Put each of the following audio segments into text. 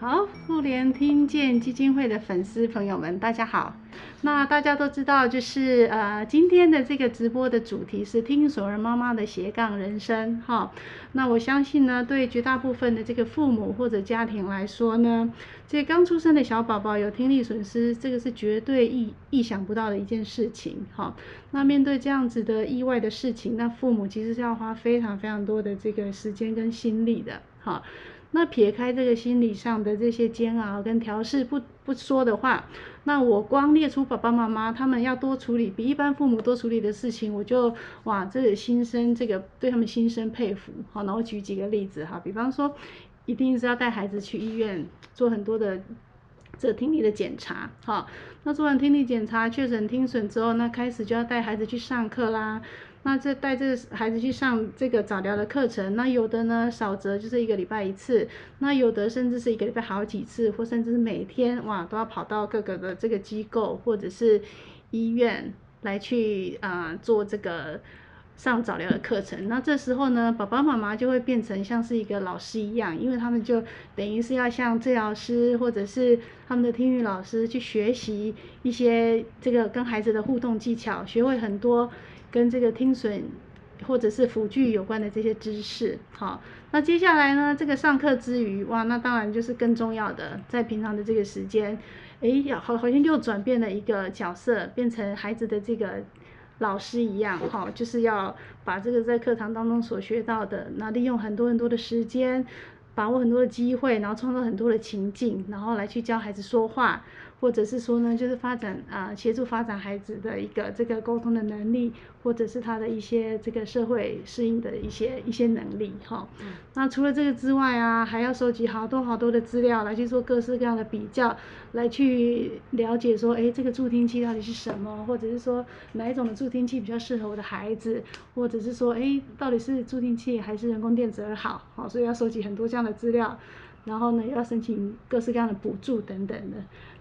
好，妇联听见基金会的粉丝朋友们，大家好。那大家都知道，就是呃，今天的这个直播的主题是听所儿妈妈的斜杠人生哈。那我相信呢，对绝大部分的这个父母或者家庭来说呢，这刚出生的小宝宝有听力损失，这个是绝对意意想不到的一件事情哈。那面对这样子的意外的事情，那父母其实是要花非常非常多的这个时间跟心力的哈。那撇开这个心理上的这些煎熬跟调试不不说的话，那我光列出爸爸妈妈他们要多处理比一般父母多处理的事情，我就哇，这个心生这个对他们心生佩服。好，那我举几个例子哈，比方说，一定是要带孩子去医院做很多的这听力的检查，好，那做完听力检查确诊听损之后，那开始就要带孩子去上课啦。那这带这孩子去上这个早疗的课程，那有的呢少则就是一个礼拜一次，那有的甚至是一个礼拜好几次，或甚至是每天哇都要跑到各个的这个机构或者是医院来去啊做这个上早疗的课程。那这时候呢，爸爸妈妈就会变成像是一个老师一样，因为他们就等于是要像治疗师或者是他们的听语老师去学习一些这个跟孩子的互动技巧，学会很多。跟这个听损或者是辅具有关的这些知识，好，那接下来呢，这个上课之余，哇，那当然就是更重要的，在平常的这个时间，哎，好，好像又转变了一个角色，变成孩子的这个老师一样，哈，就是要把这个在课堂当中所学到的，那利用很多很多的时间，把握很多的机会，然后创造很多的情境，然后来去教孩子说话。或者是说呢，就是发展啊，协助发展孩子的一个这个沟通的能力，或者是他的一些这个社会适应的一些一些能力哈。那除了这个之外啊，还要收集好多好多的资料来去做各式各样的比较，来去了解说，哎，这个助听器到底是什么，或者是说哪一种的助听器比较适合我的孩子，或者是说，哎，到底是助听器还是人工电子耳好？好，所以要收集很多这样的资料，然后呢，要申请各式各样的补助等等的。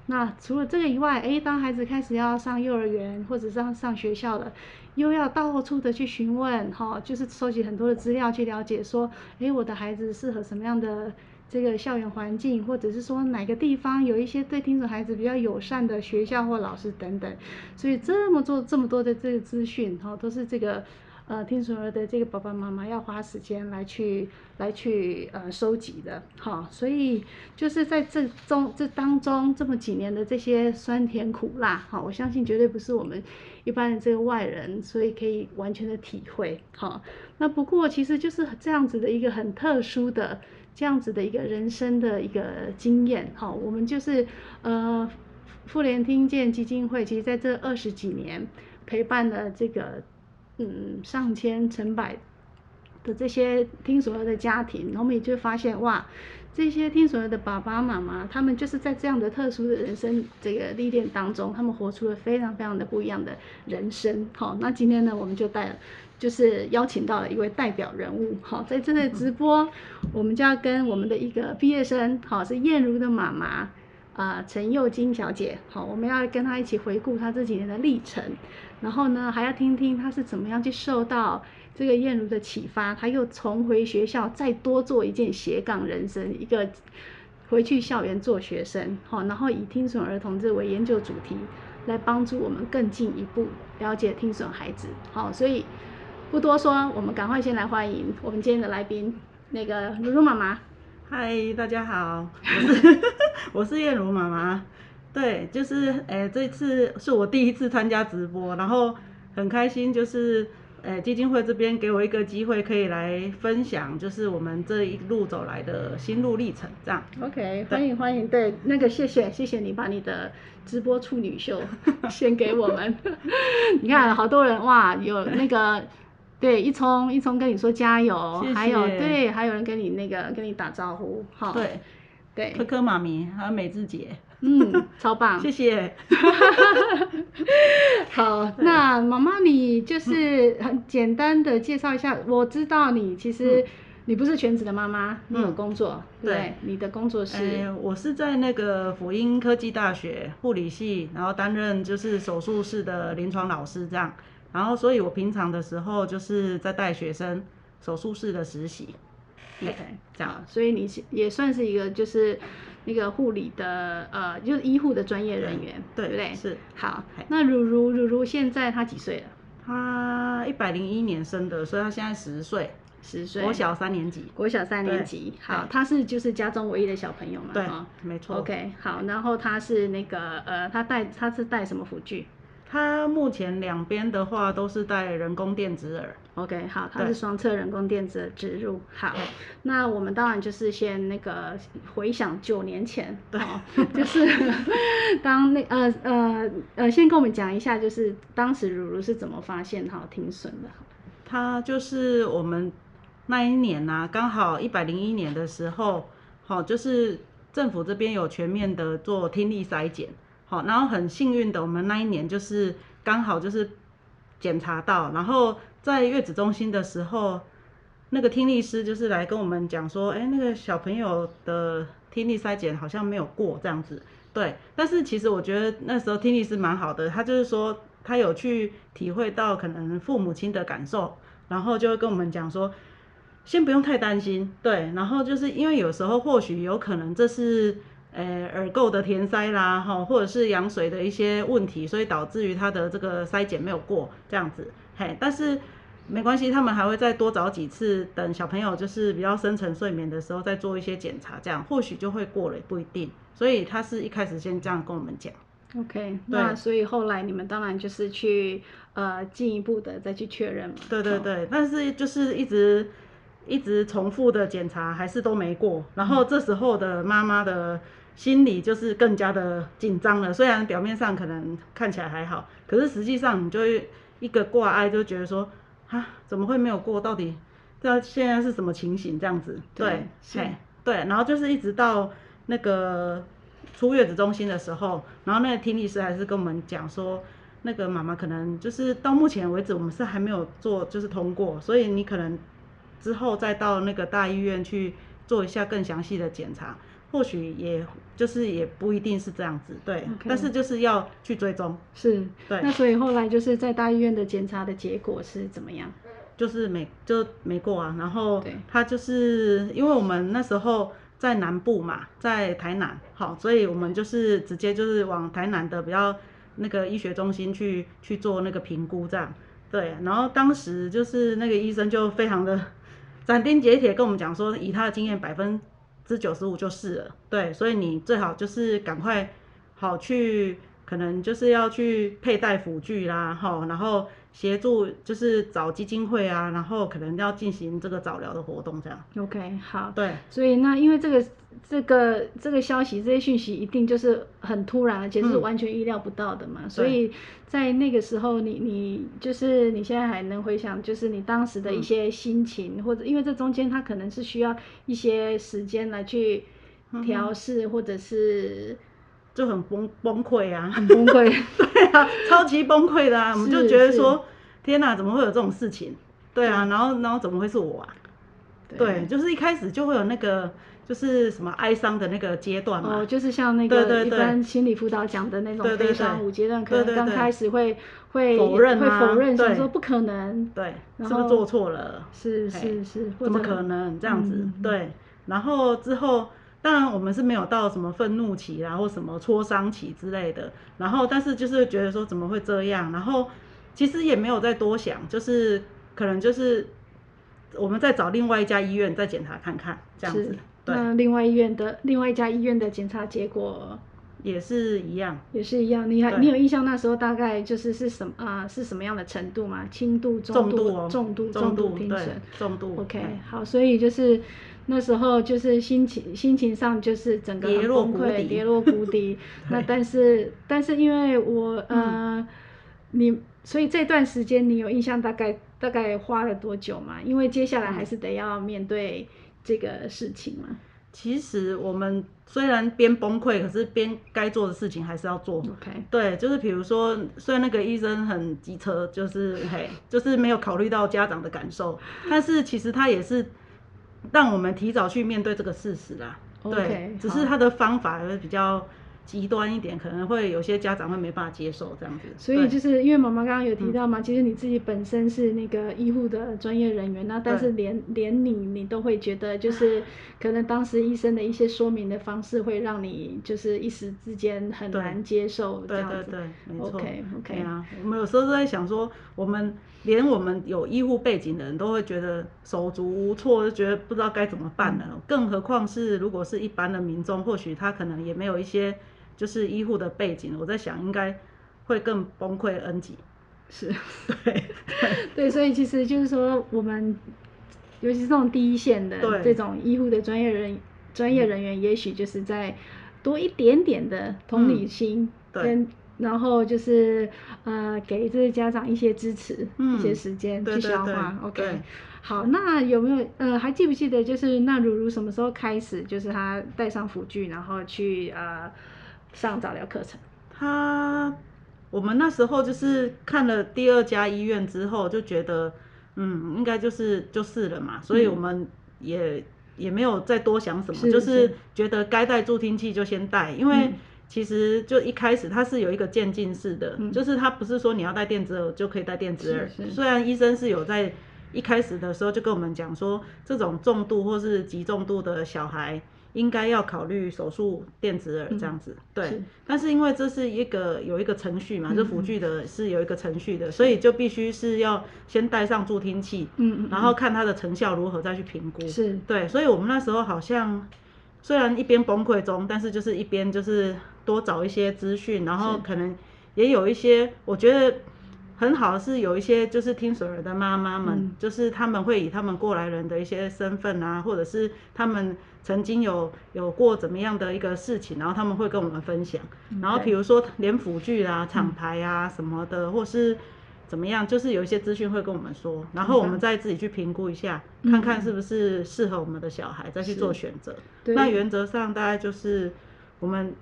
那除了这个以外，哎，当孩子开始要上幼儿园或者上上学校了，又要到处的去询问，哈，就是收集很多的资料去了解，说，哎，我的孩子适合什么样的这个校园环境，或者是说哪个地方有一些对听损孩子比较友善的学校或老师等等，所以这么做这么多的这个资讯，哈，都是这个。呃，听损儿的这个爸爸妈妈要花时间来去来去呃收集的，哈，所以就是在这中这当中这么几年的这些酸甜苦辣，哈，我相信绝对不是我们一般的这个外人，所以可以完全的体会，哈。那不过其实就是这样子的一个很特殊的这样子的一个人生的一个经验，哈，我们就是呃妇联听见基金会，其实在这二十几年陪伴了这个。嗯，上千、成百的这些听所有的家庭，我们也就发现，哇，这些听所有的爸爸妈妈，他们就是在这样的特殊的人生这个历练当中，他们活出了非常非常的不一样的人生。好，那今天呢，我们就带，就是邀请到了一位代表人物。好，在这个直播，我们就要跟我们的一个毕业生，好，是燕如的妈妈。啊，陈幼金小姐，好，我们要跟她一起回顾她这几年的历程，然后呢，还要听听她是怎么样去受到这个燕如的启发，她又重回学校，再多做一件斜杠人生，一个回去校园做学生，好，然后以听损儿童这为研究主题，来帮助我们更进一步了解听损孩子，好，所以不多说，我们赶快先来欢迎我们今天的来宾，那个如如妈妈。嗨，大家好，我是我是燕如妈妈，对，就是诶，这次是我第一次参加直播，然后很开心，就是诶基金会这边给我一个机会，可以来分享，就是我们这一路走来的心路历程，这样。OK，欢迎欢迎，对，那个谢谢谢谢你把你的直播处女秀献给我们，你看好多人哇，有那个。对，一聪一聪跟你说加油，还有对，还有人跟你那个跟你打招呼，好，对对，科科妈咪还有美智姐，嗯，超棒，谢谢 好，那妈妈你就是很简单的介绍一下，我知道你其实你不是全职的妈妈，你有工作，对，你的工作是，我是在那个辅英科技大学护理系，然后担任就是手术室的临床老师这样。然后，所以我平常的时候就是在带学生手术室的实习。OK，这样，所以你也算是一个就是那个护理的呃，就是医护的专业人员，对不对？是。好，那如如如如现在他几岁了？他一百零一年生的，所以他现在十岁，十岁。国小三年级。国小三年对级。好，他是就是家中唯一的小朋友嘛？对哈，没错。OK，好，然后他是那个呃，他带他是带什么辅具他目前两边的话都是带人工电子耳。？OK，好，它是双侧人工电子的植入。好，那我们当然就是先那个回想九年前，对哦，就是当那呃呃呃，先跟我们讲一下，就是当时如如是怎么发现哈听损的？他就是我们那一年呐、刚好一百零一年的时候，好、就是政府这边有全面的做听力筛检，好、然后很幸运的，我们那一年就是刚好就是检查到，然后在月子中心的时候，那个听力师就是来跟我们讲说，哎，那个小朋友的听力筛检好像没有过这样子，对，但是其实我觉得那时候听力师蛮好的，他就是说他有去体会到可能父母亲的感受，然后就会跟我们讲说，先不用太担心，对，然后就是因为有时候或许有可能这是呃耳垢的填塞啦，哈，或者是羊水的一些问题，所以导致于他的这个筛检没有过这样子，嘿，但是没关系，他们还会再多找几次，等小朋友就是比较深层睡眠的时候再做一些检查，这样或许就会过了，也不一定。所以他是一开始先这样跟我们讲，OK，那所以后来你们当然就是去呃进一步的再去确认嘛。哦对对对，但是就是一直一直重复的检查，还是都没过。然后这时候的妈妈的心里就是更加的紧张了。虽然表面上可能看起来还好，可是实际上你就会一个挂碍就觉得说，啊，怎么会没有过？到底这现在是什么情形？这样子，对对，对，然后就是一直到那个出月子中心的时候，然后那个听力师还是跟我们讲说，那个妈妈可能就是到目前为止我们是还没有做就是通过，所以你可能之后再到那个大医院去做一下更详细的检查，或许也就是也不一定是这样子，对但是就是要去追踪，是。对那所以后来就是在大医院的检查的结果是怎么样？就是没就没过啊，然后对他就是因为我们那时候在南部嘛，在台南，好，所以我们就是直接就是往台南的比较那个医学中心去去做那个评估这样，对，然后当时就是那个医生就非常的 斩钉截铁跟我们讲说，以他的经验百分之九十五就是了，对，所以你最好就是赶快好去，可能就是要去佩戴辅具啦，哈，然后协助就是找基金会啊，然后可能要进行这个早疗的活动这样。OK，好。对，所以那因为这个这个这个消息，这些讯息一定就是很突然，而且是嗯完全意料不到的嘛。所以在那个时候你，你就是你现在还能回想，就是你当时的一些心情，或者因为这中间它可能是需要一些时间来去调试，或者是就很崩崩溃啊，很崩溃。对啊，超级崩溃的啊，我们就觉得是说，天哪，怎么会有这种事情？对啊，然后然后怎么会是我啊？对，就是一开始就会有那个就是什么哀伤的那个阶段嘛。哦，就是像那个一般心理辅导讲的那种悲伤对五阶段，可能刚开始会会否认啊会否认，想对说不可能，对，是不是做错了？是是是，怎么可能这样子？嗯对，然后之后，当然我们是没有到什么愤怒期啦，或什么挫伤期之类的。然后，但是就是觉得说怎么会这样？然后其实也没有再多想，就是可能就是我们再找另外一家医院再检查看看，这样是子。对，那另外医院的另外一家医院的检查结果也是一样。也是一样，你还你有印象那时候大概就是是什么啊、是什么样的程度吗？轻度、重度、哦，重度、重度听对。，重度。OK，好，所以就是那时候就是心情心情上就是整个崩溃，跌落谷底。那但是但是因为我呃，嗯你所以这段时间你有印象大概大概花了多久嘛？因为接下来还是得要面对这个事情嘛。其实我们虽然边崩溃，可是边该做的事情还是要做。OK，对，就是比如说，虽然那个医生很机车，就是嘿，就是没有考虑到家长的感受，但是其实他也是让我们提早去面对这个事实啦。OK，对，只是他的方法会比较极端一点，可能会有些家长会没办法接受这样子。所以就是因为妈妈刚刚有提到嘛，其实你自己本身是那个医护的专业人员，那但是连连你你都会觉得就是 可能当时医生的一些说明的方式会让你就是一时之间很对难接受这对样子。对对对，没错。OK OK，对啊，我们有时候都在想说，我们连我们有医护背景的人都会觉得手足无措，就觉得不知道该怎么办了。嗯更何况是如果是一般的民众，或许他可能也没有一些就是医护的背景，我在想应该会更崩溃 N 级。是。对 对，所以其实就是说，我们尤其是这种第一线的对这种医护的专业人专业人员，也许就是在多一点点的同理心跟。然后就是呃，给这些家长一些支持，嗯一些时间去对对对消化。对 OK，好，那有没有呃，还记不记得就是那如如什么时候开始，就是他带上辅具，然后去呃上早疗课程？他，我们那时候就是看了第二家医院之后，就觉得，嗯，应该就是就是了嘛，所以嗯我们也、也没有再多想什么，是就是是。觉得该带助听器就先带，因为嗯。其实就一开始它是有一个渐进式的，嗯。就是它不是说你要带电子耳就可以带电子耳。虽然医生是有在一开始的时候就跟我们讲说，这种重度或是极重度的小孩。应该要考虑手术电子耳这样子，对是。但是因为这是一个有一个程序嘛，嗯这辅具的是有一个程序的，所以就必须是要先戴上助听器，嗯嗯，然后看它的成效如何再去评估。是对，所以我们那时候好像虽然一边崩溃中，但是就是一边就是多找一些资讯，然后可能也有一些我觉得很好的是有一些就是听水儿的妈妈们，嗯就是他们会以他们过来人的一些身份啊，或者是他们曾经有有过怎么样的一个事情，然后他们会跟我们分享。然后对比如说连辅具啊、厂牌啊什么的，或是怎么样，就是有一些资讯会跟我们说，然后我们再自己去评估一下，嗯看看是不是适合我们的小孩，再去做选择。那原则上大概就是我们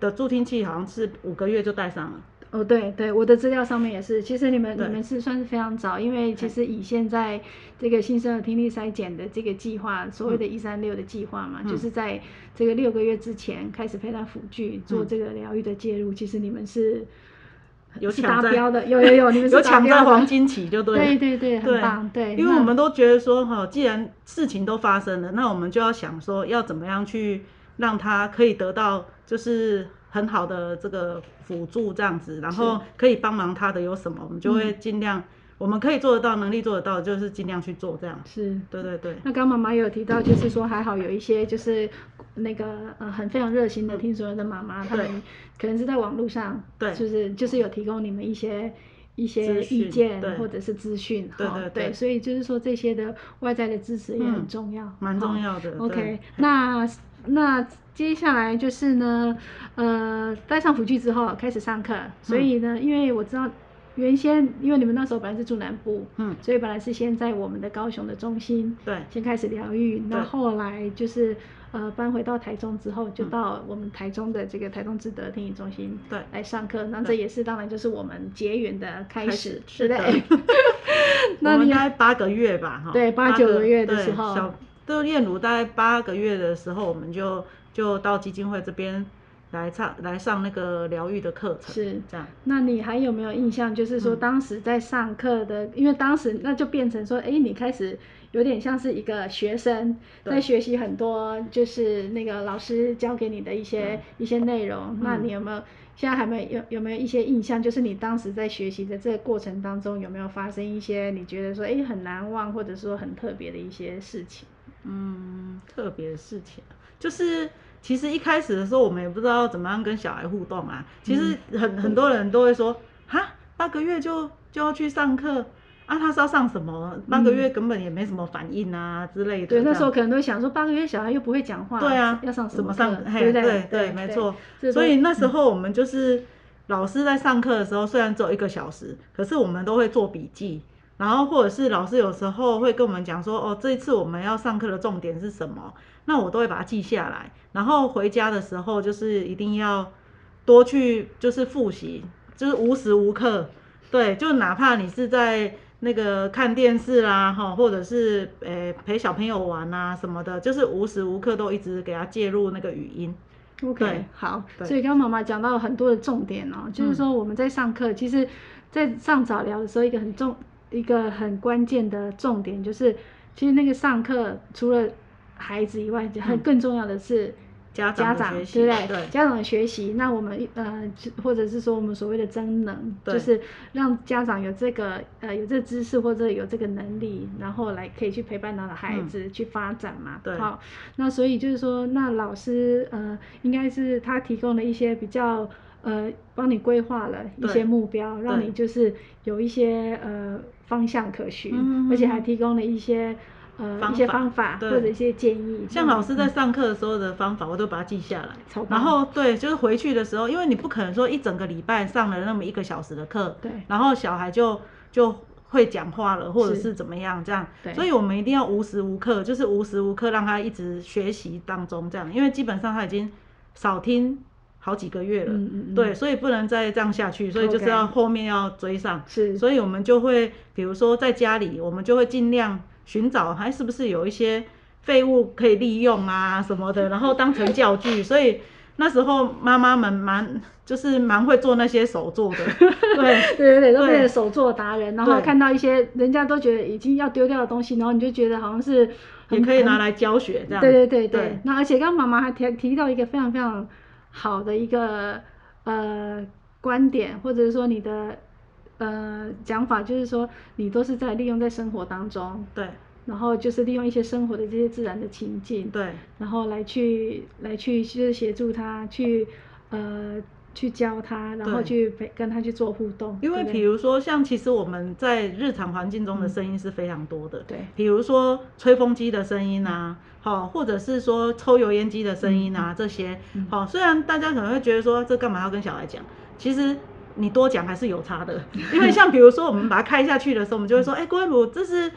的助听器好像是五个月就戴上了。哦，对对，我的资料上面也是。其实你们你们是算是非常早，因为其实以现在这个新生儿听力筛检的这个计划，所谓的“一三六”的计划嘛，嗯就是在这个六个月之前开始佩戴辅具做嗯这个疗愈的介入。其实你们是是有抢标的，有有有，你们 有抢在黄金期就对了。对对对，很棒，对，因为我们都觉得说，哈，既然事情都发生了，那我们就要想说，要怎么样去让他可以得到就是很好的这个辅助这样子，然后可以帮忙他的有什么，我们就会尽量，我们可以做得到，能力做得到，就是尽量去做这样。是。对对对，那刚刚妈妈也有提到，就是说还好有一些就是那个呃很非常热心的听所有的妈妈，她们可能是在网络上，对。就是就是有提供你们一些一些意见或者是资讯，哈对对。对所以就是说这些的外在的支持也很嗯。重要，蛮重要的。OK，那那接下来就是呢，呃，戴上辅具之后开始上课，所以呢，因为我知道原先因为你们那时候本来是住南部，嗯，所以本来是先在我们的高雄的中心，对。先开始疗愈，那后来就是呃搬回到台中之后，就嗯到我们台中的这个台中智德听力中心对。来上课，那这也是当然就是我们结缘的开开始，始对不对？我那应该八个月吧，哈，对八九个月的时候。小都燕如大概八个月的时候，我们就就到基金会这边来上来上那个疗愈的课程，是这样。那你还有没有印象？就是说嗯当时在上课的，因为当时那就变成说，哎，你开始有点像是一个学生，在学习很多就是那个老师教给你的一些、一些内容。那嗯你有没有现在还没有有有没有一些印象？就是你当时在学习的这个过程当中，有没有发生一些你觉得说，哎，很难忘或者说很特别的一些事情？嗯，特别的事情就是，其实一开始的时候，我们也不知道怎么样跟小孩互动啊。其实嗯很、很多人都会说，哈，八个月就就要去上课啊，他是要上什么？八个月根本也没什么反应啊之类的。嗯对，那时候可能都会想说，八个月小孩又不会讲话，对啊，要上什怎么课上？对嘿？对对，没错。所以那时候我们就是老师在上课的时候，虽然只有一个小时，可是我们都会做笔记，然后或者是老师有时候会跟我们讲说，哦，这一次我们要上课的重点是什么？那我都会把它记下来，然后回家的时候就是一定要多去就是复习，就是无时无刻，对，就哪怕你是在。那个看电视啦，哈，或者是呃陪小朋友玩啊什么的，就是无时无刻都一直给他介入那个语音，OK，对好，所以刚刚妈妈讲到很多的重点哦，就是说我们在上课，其实，在上早疗的时候，一个很重、一个很关键的重点就是，其实那个上课除了孩子以外，很更重要的是家家长，对不对？对。家长的学习，那我们呃，或者是说我们所谓的增能，就是让家长有这个呃有这个知识或者有这个能力，然后来可以去陪伴他的孩子去发展嘛。好，那所以就是说，那老师呃，应该是他提供了一些比较呃，帮你规划了一些目标，让你就是有一些呃方向可循，嗯而且还提供了一些。呃，方一些法方法对。或者一些建议，像老师在上课的时候的方法，我都把它记下来。然后对，就是回去的时候，因为你不可能说一整个礼拜上了那么一个小时的课，对。然后小孩就就会讲话了，或者是是。怎么样这样。所以我们一定要无时无刻，就是无时无刻让他一直学习当中这样，因为基本上他已经少听好几个月了，嗯嗯嗯。对，所以不能再这样下去，所以就是要后面要追上。是，所以我们就会，比如说在家里，我们就会尽量寻找还是不是有一些废物可以利用啊什么的，然后当成教具。所以那时候妈妈们蛮就是蛮会做那些手作的，对。对对对，都对变成手作达人，然后看到一些人家都觉得已经要丢掉的东西，然后你就觉得好像是也可以拿很来教学这样。对对对对。对，那而且刚刚妈妈还提提到一个非常非常好的一个呃观点，或者是说你的呃讲法，就是说你都是在利用在生活当中，对。然后就是利用一些生活的这些自然的情境，对。然后来去来去就是协助他去呃去教他，然后去陪跟他去做互动，因为比如说，像其实我们在日常环境中的声音是非常多的，对。比如说吹风机的声音啊，好、或者是说抽油烟机的声音啊，这些，好、虽然大家可能会觉得说这干嘛要跟小孩讲，其实你多讲还是有差的，因为像比如说我们把它开下去的时候，我们就会说，哎、郭威鲁，这是。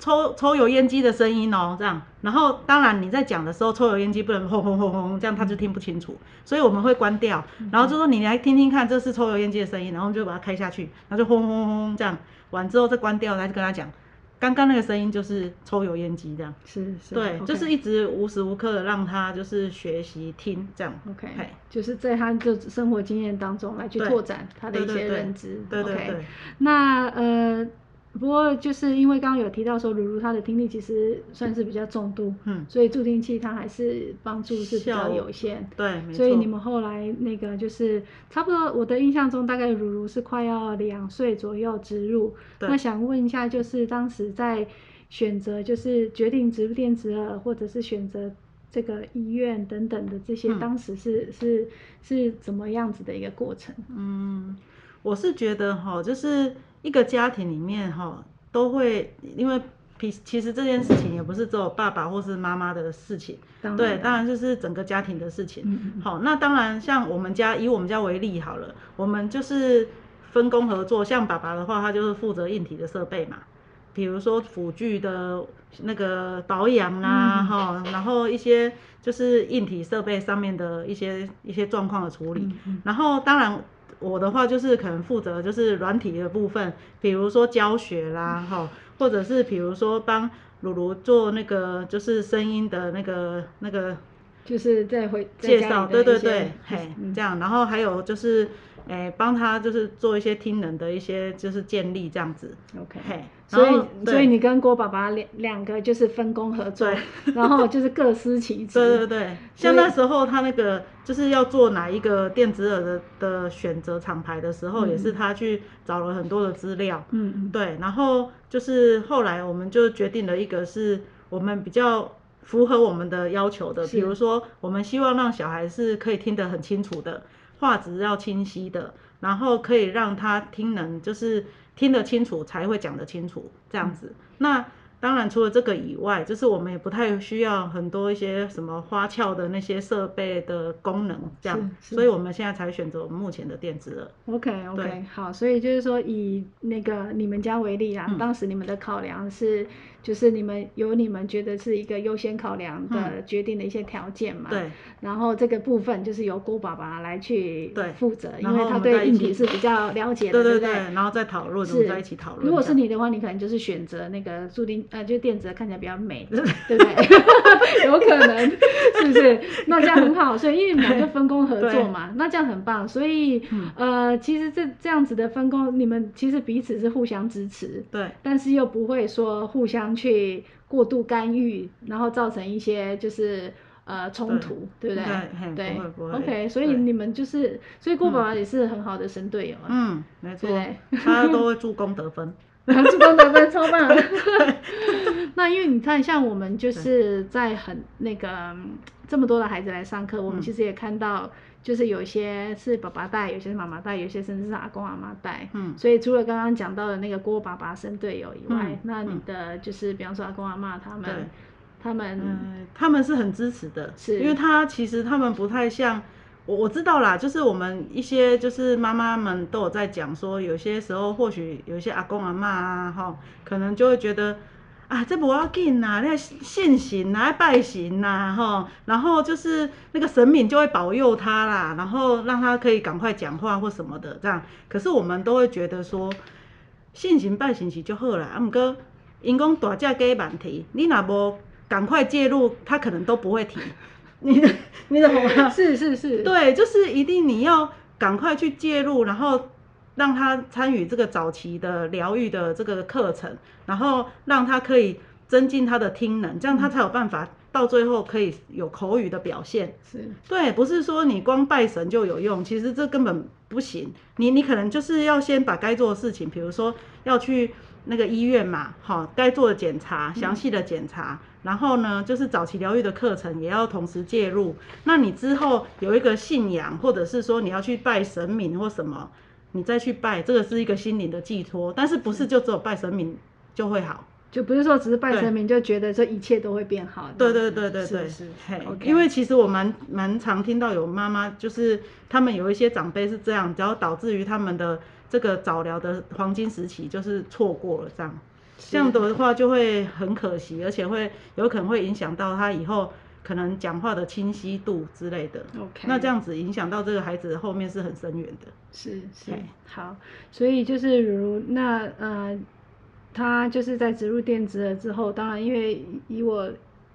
抽抽油烟机的声音哦，这样，然后当然你在讲的时候，抽油烟机不能轰轰轰轰，这样他就听不清楚，所以我们会关掉，然后就说你来听听看，这是抽油烟机的声音，然后我们就把它开下去，然后就轰轰轰这样，完之后再关掉，来跟他讲，刚刚那个声音就是抽油烟机这样，是是，对就是一直无时无刻的让他就是学习听这样 OK，就是在他的生活经验当中来去拓展他的一些对对对认知。对对 OK 对。那呃，不过就是因为刚刚有提到说，如如他的听力其实算是比较重度，嗯所以助听器它还是帮助是比较有限。对，没错，所以你们后来那个就是差不多，我的印象中大概如如是快要两岁左右植入。对那想问一下，就是当时在选择，就是决定植入电子耳，或者是选择这个医院等等的这些，嗯当时是是是怎么样子的一个过程？嗯，我是觉得哈，就是一个家庭里面哈，都会因为其其实这件事情也不是只有爸爸或是妈妈的事情，对，当然就是整个家庭的事情。嗯嗯嗯。好，那当然像我们家以我们家为例好了，我们就是分工合作，像爸爸的话，他就是负责硬体的设备嘛。比如说辅具的那个保养啊，嗯。哈、然后一些就是硬体设备上面的一些一些状况的处理，嗯嗯。然后当然我的话就是可能负责就是软体的部分，比如说教学啦，哈、或者是比如说帮鲁鲁做那个就是声音的那个那个就是在回介绍，对对对，嘿，嗯。这样，然后还有就是，诶，帮他就是做一些听能的一些就是建立这样子，OK。嘿，所以所以你跟郭爸爸两两个就是分工合作，然后就是各司其职。对对对，像那时候他那个就是要做哪一个电子耳的的选择厂牌的时候，也是他去找了很多的资料，嗯嗯，对，然后就是后来我们就决定了一个是我们比较符合我们的要求的，比如说我们希望让小孩是可以听得很清楚的，画质要清晰的，然后可以让他听能就是听得清楚才会讲得清楚这样子。那当然除了这个以外，就是我们也不太需要很多一些什么花俏的那些设备的功能这样，所以我们现在才选择我们目前的电子耳。OK OK，好，所以就是说以那个你们家为例啊，嗯。当时你们的考量是，就是你们有你们觉得是一个优先考量的决定的一些条件嘛。。嗯对，然后这个部分就是由郭爸爸来去对负责，因为他对硬体是比较了解的，对对不对？然后再讨论，我是们在一起讨论。如果是你的话，你可能就是选择那个注定呃，就电子看起来比较美，对不对？有可能是不是？那这样很好，所以因为你们俩就分工合作嘛，那这样很棒。所以呃，其实这这样子的分工，你们其实彼此是互相支持，对，但是又不会说互相去过度干预，然后造成一些就是呃冲突，对不对？对，不会不会。OK，所以你们就是，所以郭爸爸也是很好的神队友啊。嗯，没错，他都会 助攻得分。助攻得分超棒！那因为你看，像我们就是在很那个这么多的孩子来上课，我们其实也看到，就是有些是爸爸带，有些是妈妈带，有些甚至是阿公阿妈带。嗯。所以除了刚刚讲到的那个郭爸爸生队友以外，那你的就是比方说阿公阿妈他们，他们，他们是很支持的，是因为他其实他们不太像。我我知道啦，就是我们一些就是妈妈们都有在讲说，有些时候或许有一些阿公阿妈啊，哈，可能就会觉得啊，这不要紧呐，那信神呐，拜神呐，吼，然后就是那个神明就会保佑他啦，然后让他可以赶快讲话或什么的这样。可是我们都会觉得说，信神拜神是就好了，啊，唔过因讲大只鸡问题，你若无赶快介入，他可能都不会停。你你懂吗？是是是，对，就是一定你要赶快去介入，然后让他参与这个早期的疗愈的这个课程，然后让他可以增进他的听能，这样他才有办法到最后可以有口语的表现。是，对，不是说你光拜神就有用，其实这根本不行。你你可能就是要先把该做的事情，比如说要去那个医院嘛，好，该做的检查，详细的检查。然后呢，就是早期疗愈的课程也要同时介入。那你之后有一个信仰，或者是说你要去拜神明或什么，你再去拜，这个是一个心灵的寄托。但是不是就只有拜神明就会好？就不是说只是拜神明就觉得这一切都会变好。对对对对对，是。因为其实我蛮蛮常听到有妈妈，就是他们有一些长辈是这样，只要导致于他们的这个早疗的黄金时期就是错过了这样。这样的话就会很可惜，而且会有可能会影响到他以后可能讲话的清晰度之类的。OK，那这样子影响到这个孩子后面是很深远的。是是，好，所以就是如那呃，他就是在植入电子了之后，当然因为以我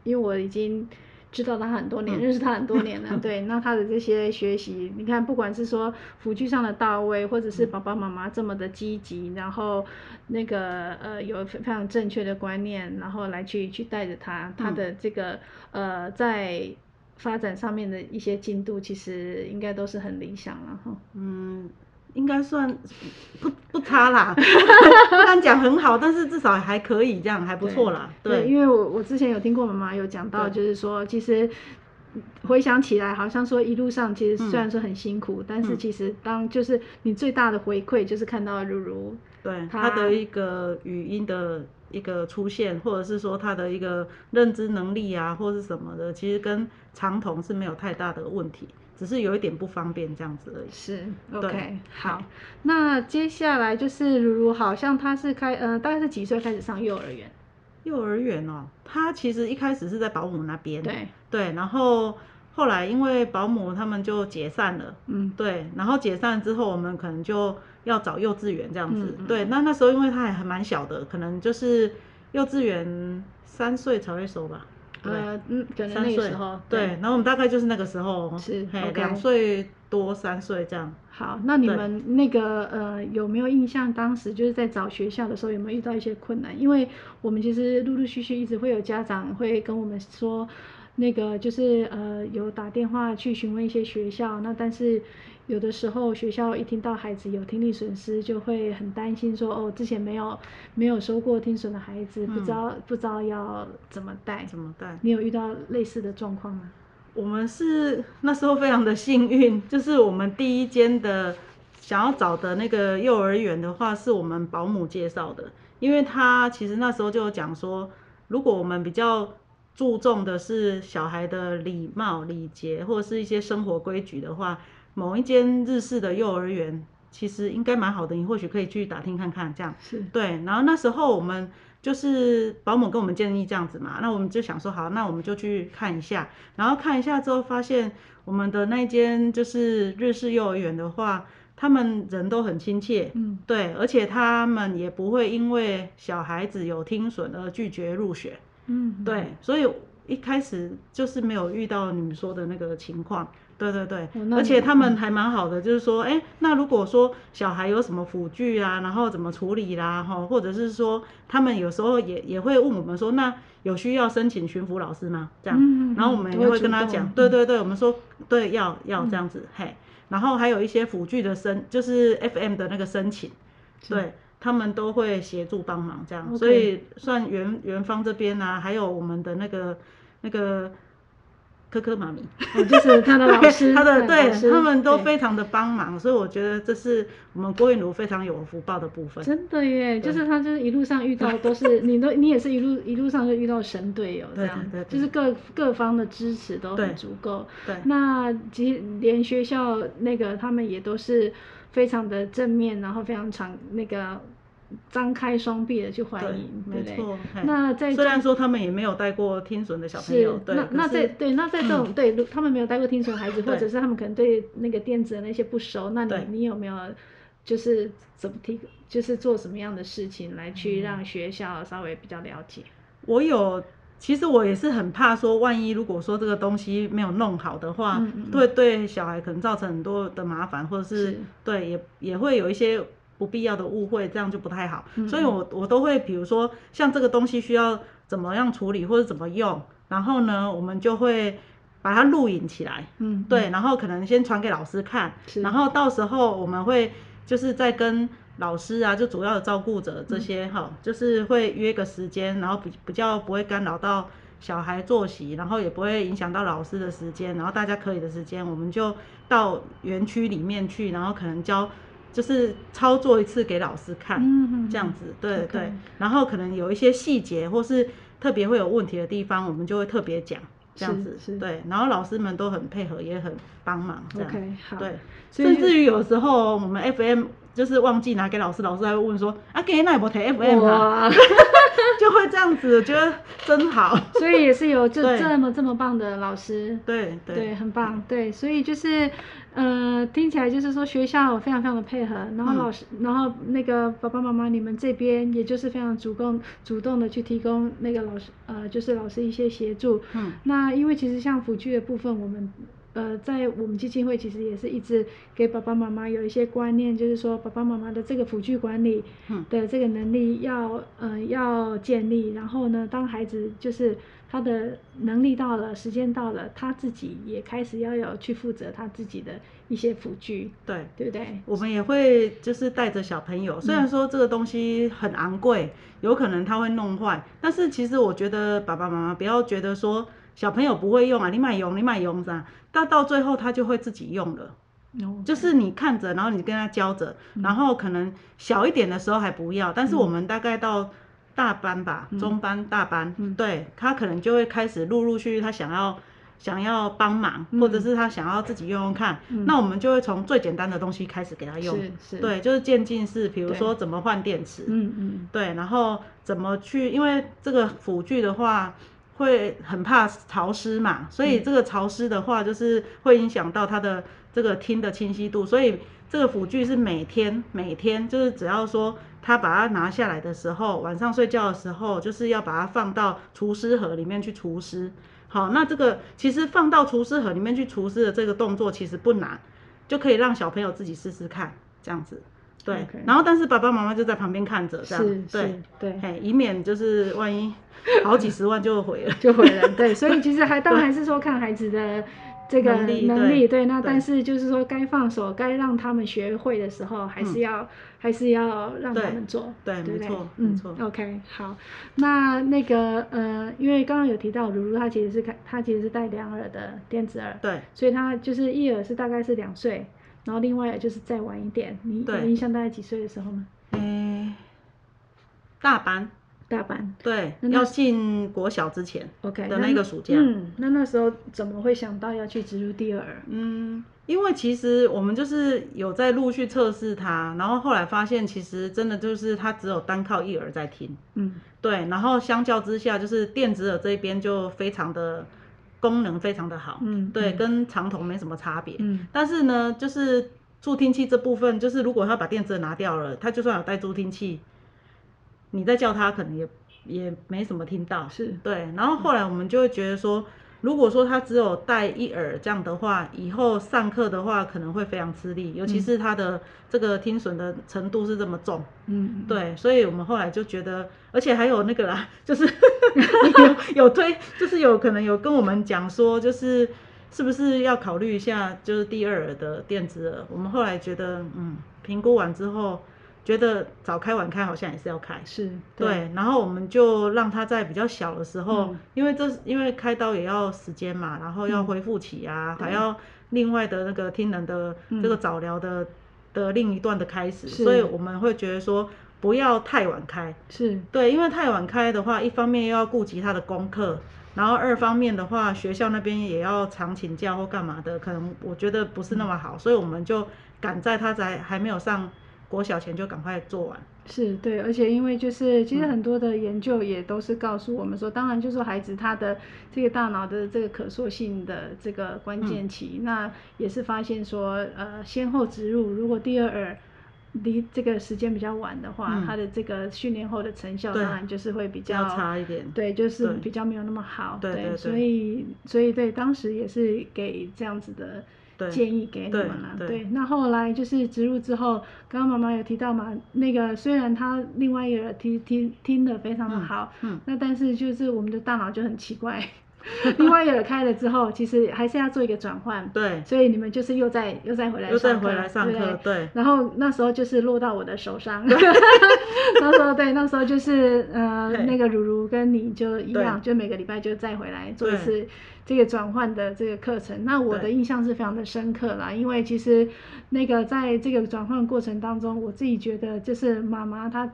因为我已经。知道他很多年，认识他很多年了。对，那他的这些学习，你看，不管是说辅具上的到位，或者是爸爸妈妈这么的积极，然后那个呃有非常正确的观念，然后来去去带着他，他的这个呃在发展上面的一些进度，其实应该都是很理想了哈。嗯。应该算不不差啦，不敢讲很好，但是至少还可以这样，还不错啦。对，因为我我之前有听过妈妈有讲到，就是说其实回想起来，好像说一路上其实虽然说很辛苦，但是其实当就是你最大的回馈就是看到如如对他的一个语音的一个出现，或者是说他的一个认知能力啊，或是什么的，其实跟长童是没有太大的问题。只是有一点不方便这样子而已。是，OK，好。那接下来就是如如，好像他是开，呃，大概是几岁开始上幼儿园？幼儿园哦，他其实一开始是在保姆那边。对。对，然后后来因为保姆他们就解散了。嗯。对，然后解散之后，我们可能就要找幼稚园这样子。对，那那时候因为他还还蛮小的，可能就是幼稚园三岁才会收吧。呃，嗯，可能那个时候，对，然后我们大概就是那个时候，是两岁多三岁这样。好，那你们那个呃有没有印象？当时就是在找学校的时候，有没有遇到一些困难？因为我们其实陆陆续续一直会有家长会跟我们说，那个就是呃有打电话去询问一些学校，那但是。有的时候学校一听到孩子有听力损失，就会很担心，说哦，之前没有没有收过听损的孩子，不知道不知道要怎么带。怎么带？你有遇到类似的状况吗？我们是那时候非常的幸运，就是我们第一间的想要找的那个幼儿园的话，是我们保姆介绍的，因为他其实那时候就有讲说，如果我们比较注重的是小孩的礼貌礼节或者是一些生活规矩的话。某一间日式的幼儿园其实应该蛮好的，你或许可以去打听看看，这样是对。然后那时候我们就是保姆跟我们建议这样子嘛，那我们就想说好，那我们就去看一下。然后看一下之后发现，我们的那间就是日式幼儿园的话，他们人都很亲切，嗯，对，而且他们也不会因为小孩子有听损而拒绝入学，嗯，对，所以一开始就是没有遇到你们说的那个情况。对对对，哦而且他们还蛮好的，就是说，哎，那如果说小孩有什么辅具啊，然后怎么处理啦，哈，或者是说他们有时候也也会问我们说，那有需要申请巡抚老师吗？这样，然后我们也会跟他讲，嗯对对对，我们说对要要这样子，嘿，然后还有一些辅具的申，就是 FM 的那个申请，对。他们都会协助帮忙，这样。所以算园园方这边啊，还有我们的那个那个科科妈咪，哦就是他的老 师，他的对他们都非常的帮忙，所以我觉得这是我们郭韵如非常有福报的部分。真的耶，就是他就是一路上遇到都是你都你也是一路一路上就遇到神队友这对样，对对。就是各各方的支持都很足够。对。那其实连学校那个他们也都是非常的正面，然后非常常那个张开双臂的去欢对迎，对不对？没错。那在虽然说他们也没有带过听损的小朋友，，对，那那在对那在这种、对他们没有带过听损孩子，或者是他们可能对那个电子的那些不熟，那你你有没有就是怎么提，就是做什么样的事情来嗯去让学校稍微比较了解？我有，其实我也是很怕说，万一如果说这个东西没有弄好的话，嗯嗯嗯对对小孩可能造成很多的麻烦，或者是是对也也会有一些不必要的误会，这样就不太好。嗯所以我我都会，比如说像这个东西需要怎么样处理或者怎么用，然后呢，我们就会把它录影起来。嗯，对，然后可能先传给老师看，然后到时候我们会就是再跟老师啊，就主要的照顾者这些哈、就是会约个时间，然后比比较不会干扰到小孩作息，然后也不会影响到老师的时间，然后大家可以的时间，我们就到园区里面去，然后可能教就是操作一次给老师看，这样子，对对，然后可能有一些细节或是特别会有问题的地方，我们就会特别讲。这样子对，然后老师们都很配合，也很帮忙，这样。OK 好，对，甚至于有时候我们 FM 就是忘记拿给老师，老师还会问说啊，给那不提 FM 啊，就会这样子，我觉得真好。所以也是有就对。这么这么棒的老师，对对，对很棒，对，所以就是，呃，听起来就是说学校非常非常的配合，然后嗯老师，然后那个爸爸妈妈你们这边也就是非常主动主动的去提供那个老师，呃，就是老师一些协助。嗯那因为其实像辅具的部分，我们呃在我们基金会其实也是一直给爸爸妈妈有一些观念，就是说爸爸妈妈的这个辅具管理嗯的这个能力要呃要建立，然后呢，当孩子就是他的能力到了，时间到了，他自己也开始要有去负责他自己的一些辅具，对。对不对？我们也会就是带着小朋友，虽然说这个东西很昂贵，有可能他会弄坏，但是其实我觉得爸爸妈妈不要觉得说小朋友不会用啊，你买用你买用啥，到到最后他就会自己用了。哦就是你看着，然后你跟他教着，然后可能小一点的时候还不要，但是我们大概到大班吧，中班、大班，对他可能就会开始陆陆续续他想要想要帮忙，或者是他想要自己用用看，那我们就会从最简单的东西开始给他用，对，就是渐进式，比如对。说怎么换电池，嗯嗯，对，然后怎么去，因为这个辅具的话会很怕潮湿嘛，所以这个潮湿的话就是会影响到它的这个听的清晰度，所以这个辅具是每天每天就是只要说他把它拿下来的时候，晚上睡觉的时候就是要把它放到除湿盒里面去除湿。好，那这个其实放到除湿盒里面去除湿的这个动作其实不难，就可以让小朋友自己试试看，这样子。对然后但是爸爸妈妈就在旁边看着，这样是对是，对，哎，以免就是万一好几十万就毁了。就回了，对，所以其实还当然还是说看孩子的这个 能力能力，对对，那但是就是说该放手，该让他们学会的时候，还是要、还是要让他对们做，对没错嗯没错，OK，好，那那个呃，因为刚刚有提到如如她其实是开，她其实是带两耳的电子耳，对，所以她就是一耳是大概是两岁，然后另外就是再晚一点，你有印象大概几岁的时候吗？诶、大班，大班对，要进国小之前，OK，的那个暑假。嗯，那那时候怎么会想到要去植入第二耳？嗯，因为其实我们就是有在陆续测试它，然后后来发现其实真的就是它只有单靠一耳在听，嗯对，然后相较之下就是电子耳这一边就非常的功能非常的好，嗯，对，嗯跟长筒没什么差别。嗯但是呢，就是助听器这部分，就是如果他把电池拿掉了，他就算有带助听器，你再叫他可能也也没什么听到。是对，然后后来我们就会觉得说，如果说他只有戴一耳这样的话，以后上课的话可能会非常吃力，尤其是他的这个听损的程度是这么重。嗯，对，所以我们后来就觉得，而且还有那个啦，就是 有有推，就是有可能有跟我们讲说，就是是不是要考虑一下，就是第二耳的电子耳。我们后来觉得，嗯，评估完之后，觉得早开晚开好像也是要开。是，对，然后我们就让他在比较小的时候，嗯。因为这因为开刀也要时间嘛，然后要嗯。恢复期啊，对。还要另外的那个听人的嗯。这个早疗的、的另一段的开始，所以我们会觉得说不要太晚开，是，对，因为太晚开的话，一方面又要顾及他的功课，然后二方面的话，学校那边也要常请假或干嘛的，可能我觉得不是那么好，所以我们就赶在他在还没有上国小前就赶快做完。是对，而且因为就是其实嗯。很多的研究也都是告诉我们说，当然就是说孩子他的这个大脑的这个可塑性的这个关嗯键期，那也是发现说，呃，先后植入，如果第二耳离这个时间比较晚的话，嗯。它的这个训练后的成效当然就是会比比较较差一点。对，就是比较没有那么好，对对对所以所以对，当时也是给这样子的对建议给你对们了，对对。那后来就是植入之后，刚刚妈妈有提到嘛，那个虽然他另外一个耳听听听得非常的好，嗯那但是就是我们的大脑就很奇怪，另外一个耳开了之后，其实还是要做一个转换，对，所以你们就是又再又再回来又再回来上课，对，然后那时候就是落到我的手上，那时候对，那时候就是呃那个如如跟你就一样，就每个礼拜就再回来做一次这个转换的这个课程。那我的印象是非常的深刻啦，因为其实那个在这个转换过程当中，我自己觉得就是妈妈她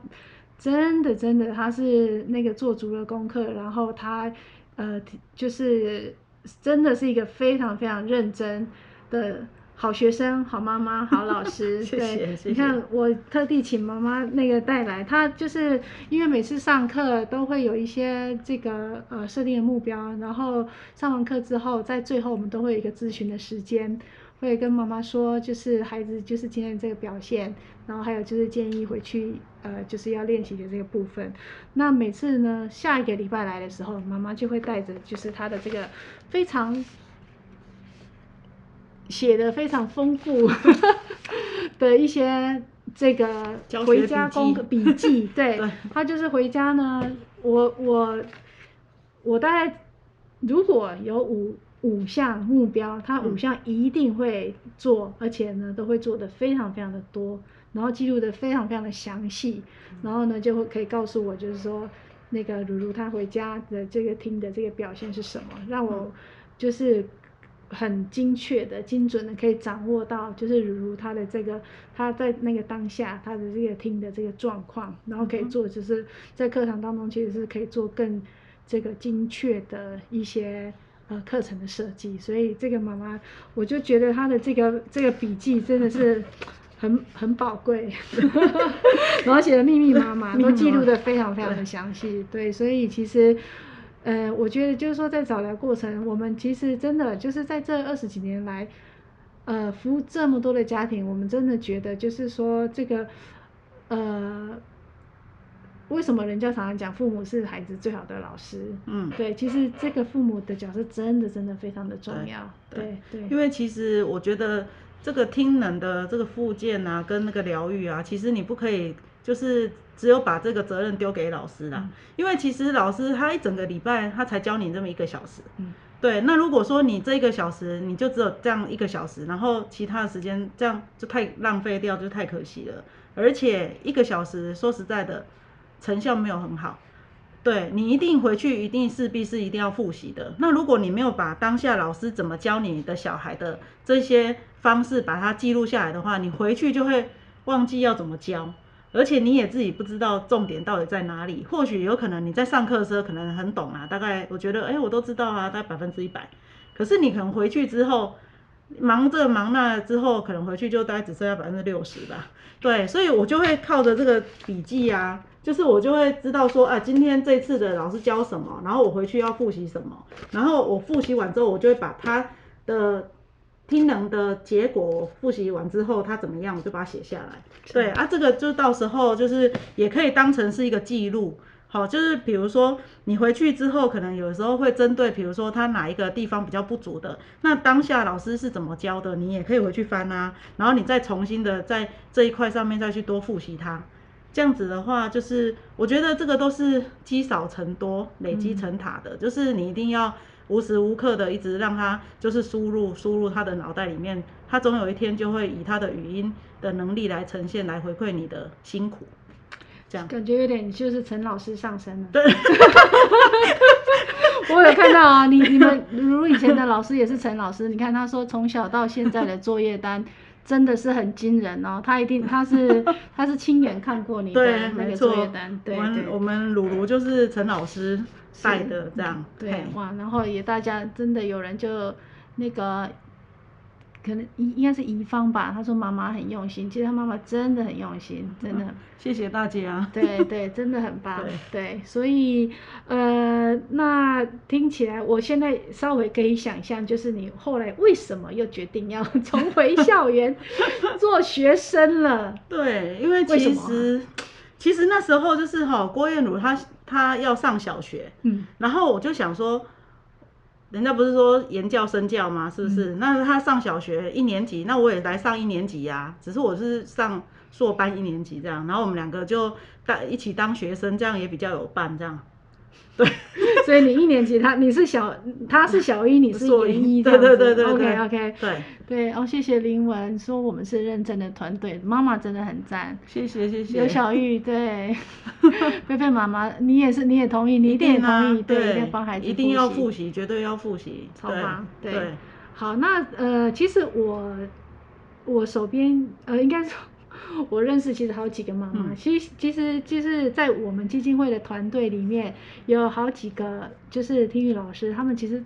真的真的她是那个做足了功课，然后她呃就是真的是一个非常非常认真的。好学生、好妈妈、好老师，谢谢你看我特地请妈妈那个带来，她就是因为每次上课都会有一些这个呃设定的目标，然后上完课之后，在最后我们都会有一个咨询的时间，会跟妈妈说，就是孩子就是今天这个表现，然后还有就是建议回去呃就是要练习的这个部分。那每次呢下一个礼拜来的时候，妈妈就会带着就是她的这个非常写的非常丰富 的一些这个回家功课笔记，对对。他就是回家呢，我我我大概如果有五五项目标，他五嗯项一定会做，而且呢都会做的非常非常的多，然后记录的非常非常的详细，然后呢就会可以告诉我，就是说那个如如他回家的这个听的这个表现是什么，让我嗯。就是很精确的、精准的可以掌握到，就是如如他的这个他在那个当下他的这个听的这个状况，然后可以做就是在课堂当中其实是可以做更这个精确的一些。呃，课程的设计，所以这个妈妈，我就觉得她的这个这个笔记真的是 很很宝贵，然后写的密密麻麻都记录的非常非常的详细。对，所以其实，呃，我觉得就是说，在早疗过程，我们其实真的就是在这二十几年来，呃，服务这么多的家庭，我们真的觉得就是说这个，呃，为什么人家常常讲父母是孩子最好的老师？嗯，对，其实这个父母的角色真的真的非常的重要。对对对，因为其实我觉得这个听能的这个附件啊，跟那个疗愈啊，其实你不可以就是只有把这个责任丢给老师啦，嗯。因为其实老师他一整个礼拜他才教你这么一个小时，嗯。对，那如果说你这一个小时你就只有这样一个小时，然后其他的时间这样就太浪费掉，就太可惜了，而且一个小时说实在的，成效没有很好。对你一定回去，一定势必是一定要复习的。那如果你没有把当下老师怎么教你的小孩的这些方式把它记录下来的话，你回去就会忘记要怎么教，而且你也自己不知道重点到底在哪里。或许有可能你在上课的时候可能很懂啊，大概我觉得哎、我都知道啊，大概百分之一百。可是你可能回去之后，忙这忙那之后，可能回去就大概只剩下百分之六十吧。对，所以我就会靠着这个笔记啊，就是我就会知道说，啊，今天这次的老师教什么，然后我回去要复习什么，然后我复习完之后，我就会把他的听能的结果复习完之后他怎么样，我就把它写下来。对啊，这个就到时候就是也可以当成是一个记录。好，就是比如说你回去之后，可能有时候会针对，比如说他哪一个地方比较不足的，那当下老师是怎么教的，你也可以回去翻啊，然后你再重新的在这一块上面再去多复习它。这样子的话，就是我觉得这个都是积少成多、累积成塔的，就是你一定要无时无刻的一直让他就是输入输入他的脑袋里面，他总有一天就会以他的语音的能力来呈现，来回馈你的辛苦。这样感觉有点就是陈老师上身了。对，我有看到啊，你你们如以前的老师也是陈老师，你看他说从小到现在的作业单真的是很惊人哦，他一定他是他是亲眼看过你的对，那个作业单，。对我们对我们鲁鲁就是陈老师带的这样。对，哇，然后也大家真的有人就那个，可能应应该是乙方吧，他说妈妈很用心，其实他妈妈真的很用心，真的。谢谢大家。对对，真的很棒。对对，所以呃，那听起来，我现在稍微可以想象，就是你后来为什么又决定要 重回校园做学生了？对，因为其实其实那时候就是哈、郭燕茹她她要上小学，嗯，然后我就想说，人家不是说言教身教吗？是不是？那他上小学一年级，那我也来上一年级呀、只是我是上硕班一年级这样，然后我们两个就当一起当学生，这样也比较有伴这样。所以你一年级，他你是小，他是小一，你是硕 研一，对对对对 OK OK，对，对哦，谢谢林文说我们是认真的团队，妈妈真的很赞。谢谢谢谢。刘小玉对，菲菲妈妈，你也是，你也同意，你一定也啊同意，对，一定要帮孩子一定要复习。绝对要复习，超棒对对，好，那呃，其实我我手边呃，应该说我认识其实好几个妈妈，嗯。其实其实就是在我们基金会的团队里面有好几个就是体育老师，他们其实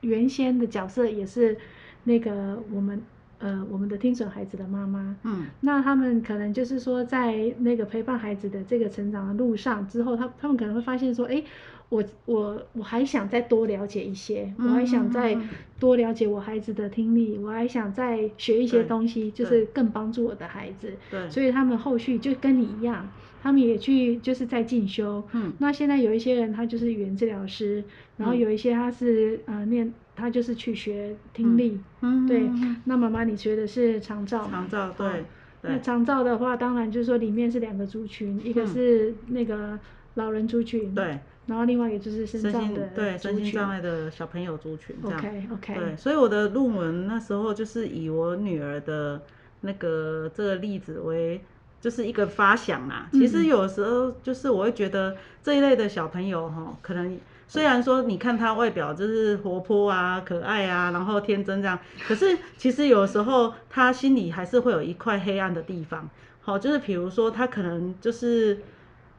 原先的角色也是那个我们呃我们的听损孩子的妈妈，嗯。那他们可能就是说，在那个陪伴孩子的这个成长的路上之后，他他们可能会发现说，哎，我我我还想再多了解一些，我还想再多了解我孩子的听力，我还想再学一些东西，就是更帮助我的孩子。对，所以他们后续就跟你一样，他们也去就是在进修。嗯那现在有一些人他就是语言治疗师，然后嗯有一些他是呃念他就是去学听力。嗯对那妈妈你学的是长照嘛？长照好对对那长照的话，当然就是说里面是两个族群，一个嗯是那个老人族群，，对，然后另外一个就是身身心对身心障碍的小朋友族群这样。OK OK，对，所以我的论文那时候就是以我女儿的那个这个例子为就是一个发想啦。其实嗯有时候就是我会觉得这一类的小朋友哈，可能虽然说你看他外表就是活泼啊、可爱啊，然后天真这样，可是其实有时候他心里还是会有一块黑暗的地方。好，就是比如说他可能就是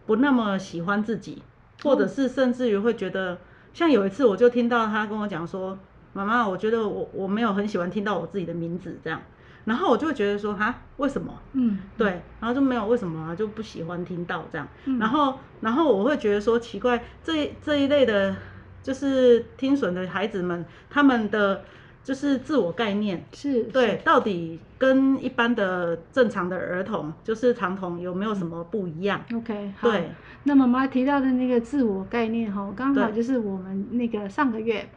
不那么喜欢自己，或者是甚至于会觉得，像有一次我就听到他跟我讲说，妈妈，我觉得我我没有很喜欢听到我自己的名字这样，然后我就会觉得说，哈，为什么？嗯，对，然后就没有为什么啊，就不喜欢听到这样，嗯。然后然后我会觉得说奇怪，这这一类的，就是听损的孩子们，他们的就是自我概念，是，对，到底跟一般的正常的儿童，就是常童有没有什么不一样？，OK，好。对，那妈妈提到的那个自我概念哈，刚好就是我们那个上个月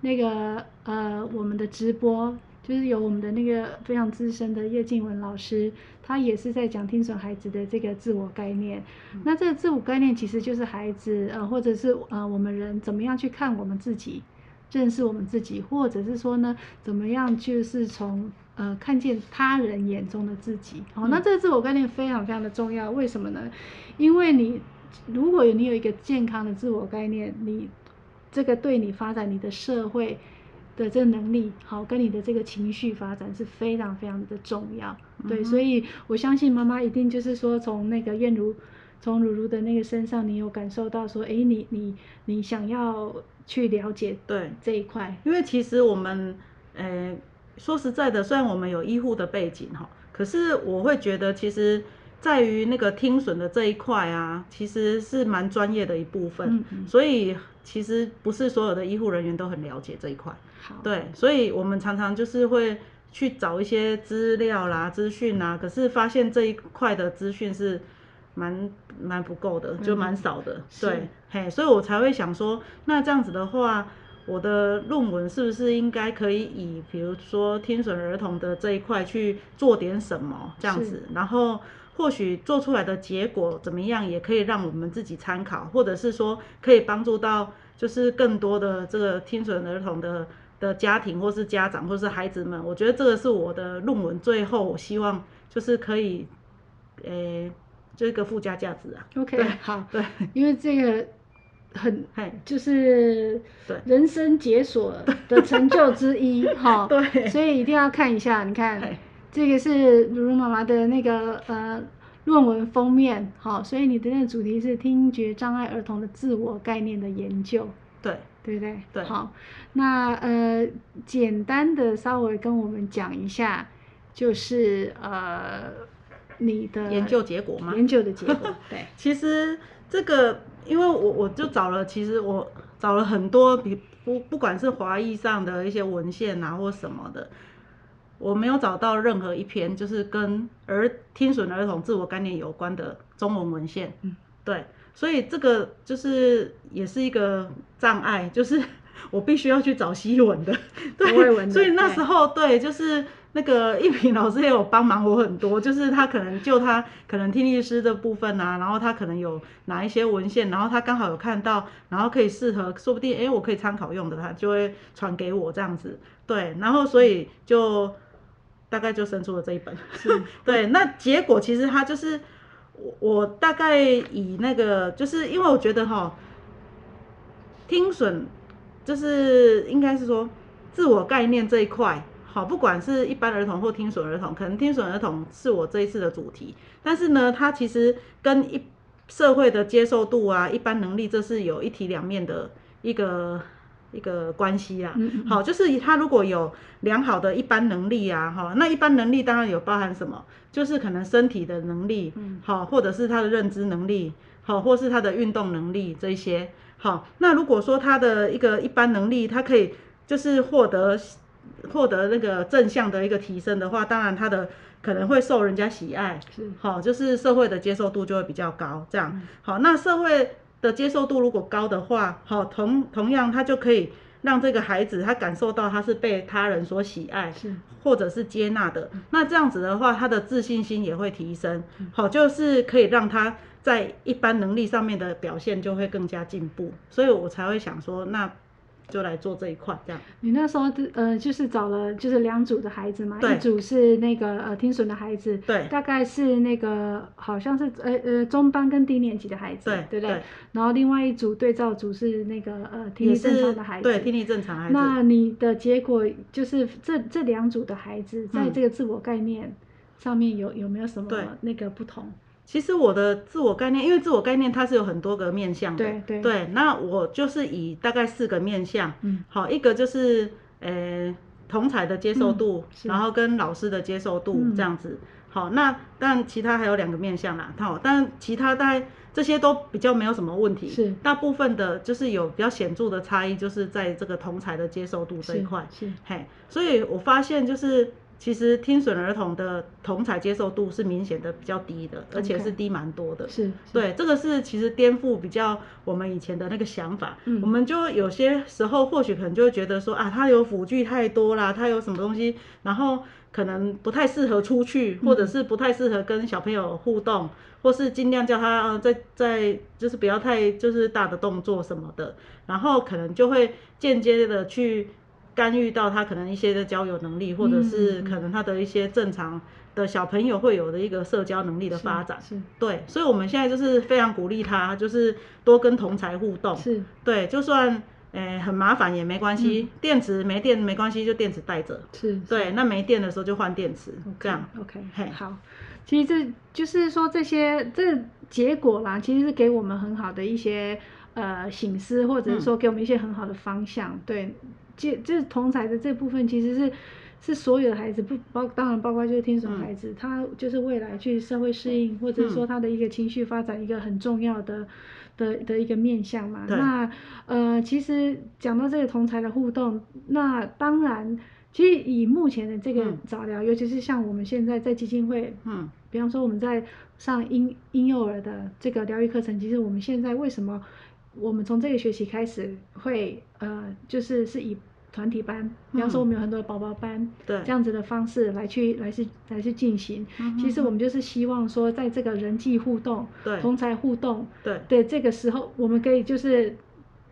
那个呃我们的直播，就是有我们的那个非常资深的叶静文老师，他也是在讲听损孩子的这个自我概念。那这个自我概念其实就是孩子呃或者是呃我们人怎么样去看我们自己。认识我们自己，或者是说呢，怎么样就是从呃看见他人眼中的自己。好、那嗯这个自我概念非常非常的重要。为什么呢？因为你如果你有一个健康的自我概念，你这个对你发展你的社会的这个能力，好，跟你的这个情绪发展是非常非常的重要。对，嗯所以我相信妈妈一定就是说，从那个燕如，从如如的那个身上，你有感受到说，哎，你你你想要去了解对，这一块，因为其实我们，呃，说实在的，虽然我们有医护的背景哈，可是我会觉得其实。在于那个听损的这一块啊，其实是蛮专业的一部分，嗯嗯所以其实不是所有的医护人员都很了解这一块。好，对，所以我们常常就是会去找一些资料啦、资讯啦，可是发现这一块的资讯是蛮蛮不够的，就蛮少的。对，嘿，所以我才会想说，那这样子的话，我的论文是不是应该可以以比如说听损儿童的这一块去做点什么这样子，然后。或许做出来的结果怎么样，也可以让我们自己参考，或者是说可以帮助到，就是更多的这个听损儿童的的家庭，或是家长，或是孩子们。我觉得这个是我的论文最后，我希望就是可以，诶，这个附加价值啊。OK，好，对，因为这个很，嘿，就是对。人生解锁的成就之一，哈，对，所以一定要看一下，你看。这个是如如妈妈的那个呃论文封面，好，所以你的那个主题是听觉障碍儿童的自我概念的研究，对，对不对？对，好，那呃简单的稍微跟我们讲一下，就是呃你的研究结果吗？研究的结果，对，其实这个因为我我就找了，其实我找了很多比不不管是华裔上的一些文献啊或什么的。我没有找到任何一篇就是跟儿听损儿童自我概念有关的中文文献，嗯，对，所以这个就是也是一个障碍，就是 我必须要去找西文的，对，所以那时候对，就是那个一平老师也有帮忙我很多，就是他可能就他可能听力师的部分啊，然后他可能有哪一些文献，然后他刚好有看到，然后可以适合，说不定哎我可以参考用的，他就会传给我这样子，对，然后所以就。大概就生出了这一本，对，那结果其实他就是我，我大概以那个，就是因为我觉得哈，听损就是应该是说自我概念这一块，好，不管是一般儿童或听损儿童，可能听损儿童是我这一次的主题，但是呢，它其实跟一社会的接受度啊，一般能力，这是有一体两面的一个。一个关系啦，好，就是他如果有良好的一般能力啊，哈，那一般能力当然有包含什么，就是可能身体的能力，好，或者是他的认知能力，好，或是他的运动能力这些，好，那如果说他的一个一般能力，他可以就是获得获得那个正向的一个提升的话，当然他的可能会受人家喜爱，是，好，就是社会的接受度就会比较高，这样，好，那社会。的接受度如果高的话，好同同样他就可以让这个孩子他感受到他是被他人所喜爱，是或者是接纳的。那这样子的话，他的自信心也会提升，好就是可以让他在一般能力上面的表现就会更加进步。所以我才会想说那。就来做这一块，这样。你那时候呃，就是找了就是两组的孩子嘛，一组是那个呃听损的孩子，对，大概是那个好像是呃呃中班跟低年级的孩子，对，对不对？然后另外一组对照组是那个呃听力正常的孩子，对，听力正常孩子。那你的结果就是这这两组的孩子在这个自我概念上面有有没有什么那个不同？其实我的自我概念，因为自我概念它是有很多个面向的，对对。对。那我就是以大概四个面向，嗯，好，一个就是呃同才的接受度，然后跟老师的接受度这样子，好，那但其他还有两个面向啦，好，但其他大概这些都比较没有什么问题，是。大部分的就是有比较显著的差异，就是在这个同才的接受度这一块，是。嘿，所以我发现就是。其实听损儿童的同彩接受度是明显的比较低的，而且是低蛮多的。是，对，这个是其实颠覆比较我们以前的那个想法。嗯，我们就有些时候或许可能就会觉得说啊，他有辅具太多啦，他有什么东西，然后可能不太适合出去，或者是不太适合跟小朋友互动，或是尽量叫他在在就是不要太就是大的动作什么的，然后可能就会间接的去。干预到他可能一些的交友能力，或者是可能他的一些正常的小朋友会有的一个社交能力的发展，是对，所以我们现在就是非常鼓励他，就是多跟同才互动，是。对，就算诶很麻烦也没关系，电池没电没关系，就电池带着，是对，那没电的时候就换电池，这样，OK，嘿。好，其实这就是说这些这结果啦，其实是给我们很好的一些呃醒思，或者是说给我们一些很好的方向，对。这这同才的这部分其实是是所有的孩子不包当然包括就是听损孩子，他就是未来去社会适应或者说他的一个情绪发展一个很重要的的的一个面向嘛。那呃其实讲到这个同才的互动，那当然其实以目前的这个嗯。早疗，尤其是像我们现在在基金会，嗯。比方说我们在上婴婴幼儿的这个疗愈课程，其实我们现在为什么我们从这个学期开始会呃，就是是以团体班，比方说我们有很多的宝宝班，嗯对这样子的方式来去来去来去进行。嗯其实我们就是希望说，在这个人际互动、对同才互动对对这个时候，我们可以就是。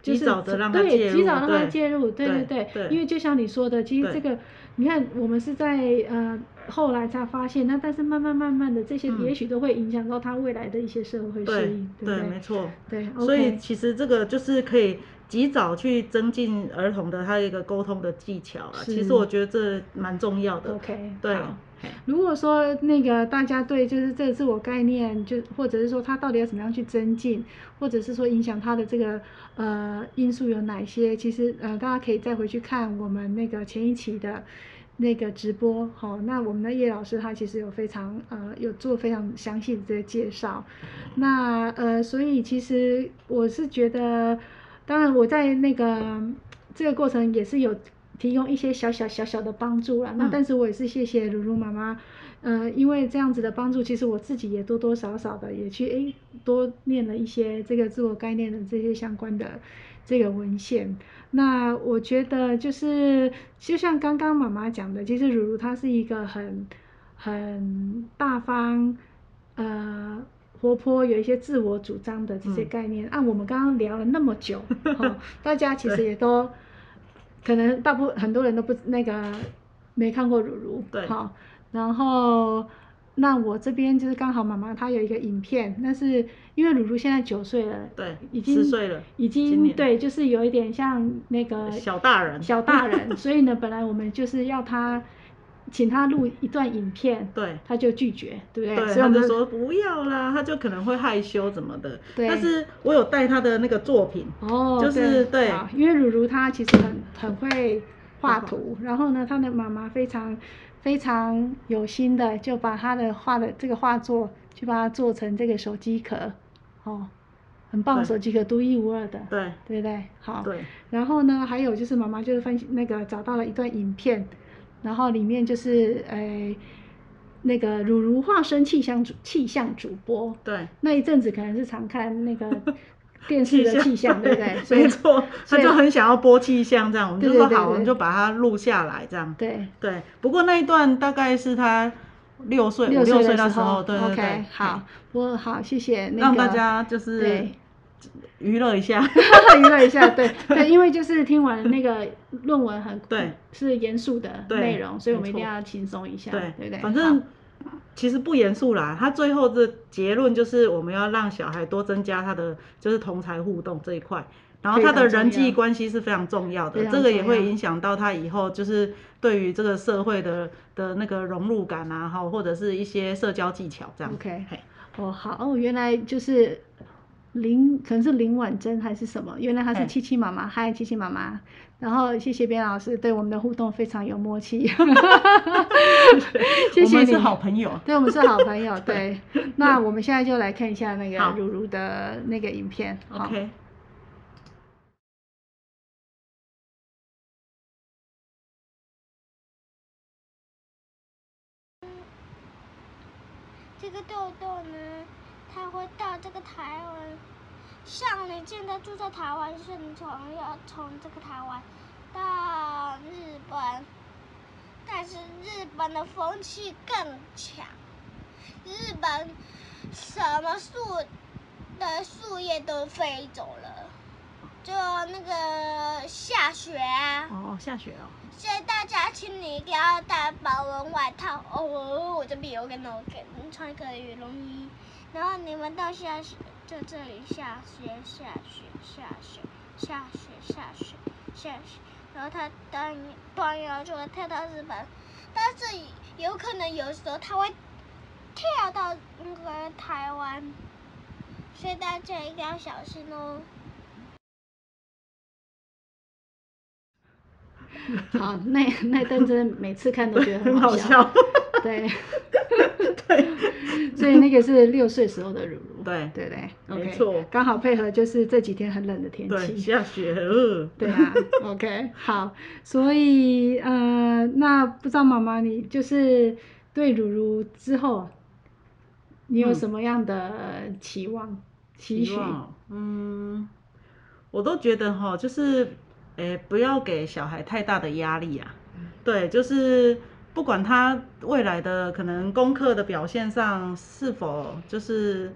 就是对，及早让他对介入，对对对对因为就像你说的，其实这个你看，我们是在呃后来才发现，那但是慢慢慢慢的这些，嗯也许都会影响到他未来的一些社会适应，对不对？没错。对所以其实这个就是可以及早去增进儿童的他一个沟通的技巧啊。其实我觉得这蛮重要的。OK，对如果说那个大家对就是这个自我概念，就或者是说他到底要怎么样去增进，或者是说影响他的这个呃因素有哪些，其实呃大家可以再回去看我们那个前一期的那个直播，好、那我们的叶老师他其实有非常呃有做非常详细的这个介绍，那呃所以其实我是觉得，当然我在那个这个过程也是有提供一些小小小小的帮助啦。那嗯但是我也是谢谢如如妈妈，呃，因为这样子的帮助，其实我自己也多多少少的也去诶多念了一些这个自我概念的这些相关的这个文献。那我觉得就是就像刚刚妈妈讲的，其实如如她是一个很很大方，呃。活泼，有一些自我主张的这些嗯。概念，按、我们刚刚聊了那么久，哈、大家其实也都可能大部分很多人都不那个没看过如如，对。好，然后那我这边就是刚好妈妈她有一个影片，但是因为如如现在九岁了，对，已经10岁了已经对，就是有一点像那个小大人。小大人，所以呢，本来我们就是要他请他录一段影片，对。他就拒绝，对不对？对，所以我们他就说不要啦，他就可能会害羞怎么的。对但是我有带他的那个作品，哦，就是对好因为如如她其实很很会画画图，然后呢，她的妈妈非常非常有心的就把她的画的这个画作，去把它做成这个手机壳，哦，很棒手机壳，独一无二的，对对不对？好，对然后呢，还有就是妈妈就是分析那个找到了一段影片，然后里面就是呃那个如如化身气象主气象主播，对，那一阵子可能是常看那个 电视的气象，对不对？没错，他就很想要播气象这样，我们就说好，我们就把它录下来这样。对，对，不过那一段大概是他六岁、五六岁岁的时候那时候，对对 OK，对，好，我好，谢谢那个让大家就是对娱乐一下。娱乐一下，对。对，因为就是听完那个论文很对。是严肃的对内容，所以我们一定要轻松一下，对对对？反正其实不严肃啦，他最后的结论就是我们要让小孩多增加他的就是同才互动这一块，然后他的人际关系是非常重要的，这个也会影响到他以后就是对于这个社会的的那个融入感啊，哈，或者是一些社交技巧这样。OK 哦，好哦，原来就是林，可能是林婉珍还是什么？原来她是七七妈妈，嗨，七七妈妈。然后谢谢边老师对我们的互动非常有默契，谢谢你，我们是好朋友。对，我们是好朋友。对，那我们现在就来看一下那个好如如的那个影片。好 OK，这个豆豆呢，它会到这个台湾。像你现在住在台湾，是你从要从这个台湾到日本，但是日本的风气更强，日本什么树的树叶都飞走了，就那个下雪啊。哦，下雪哦。所以大家请你一定要带保温外套哦。我这边有个那个穿一个羽绒衣，然后你们到下雪，就这里下雪下雪下雪下雪下雪下雪，然后他当当然就会跳到日本，但是有可能有时候他会跳到那个台湾，所以大家一定要小心哦。好，那那段真的每次看都觉得很好好笑。笑。对，对，所以那个是六岁时候的乳乳，对对不对？没 OK，错刚好配合就是这几天很冷的天对，气。下雪，了，对啊，OK，好，所以呃，那不知道妈妈你就是对乳乳之后，你有嗯什么样的期望、期许？嗯，我都觉得哈，就是，诶、不要给小孩太大的压力啊。对，就是不管他未来的可能功课的表现上是否就是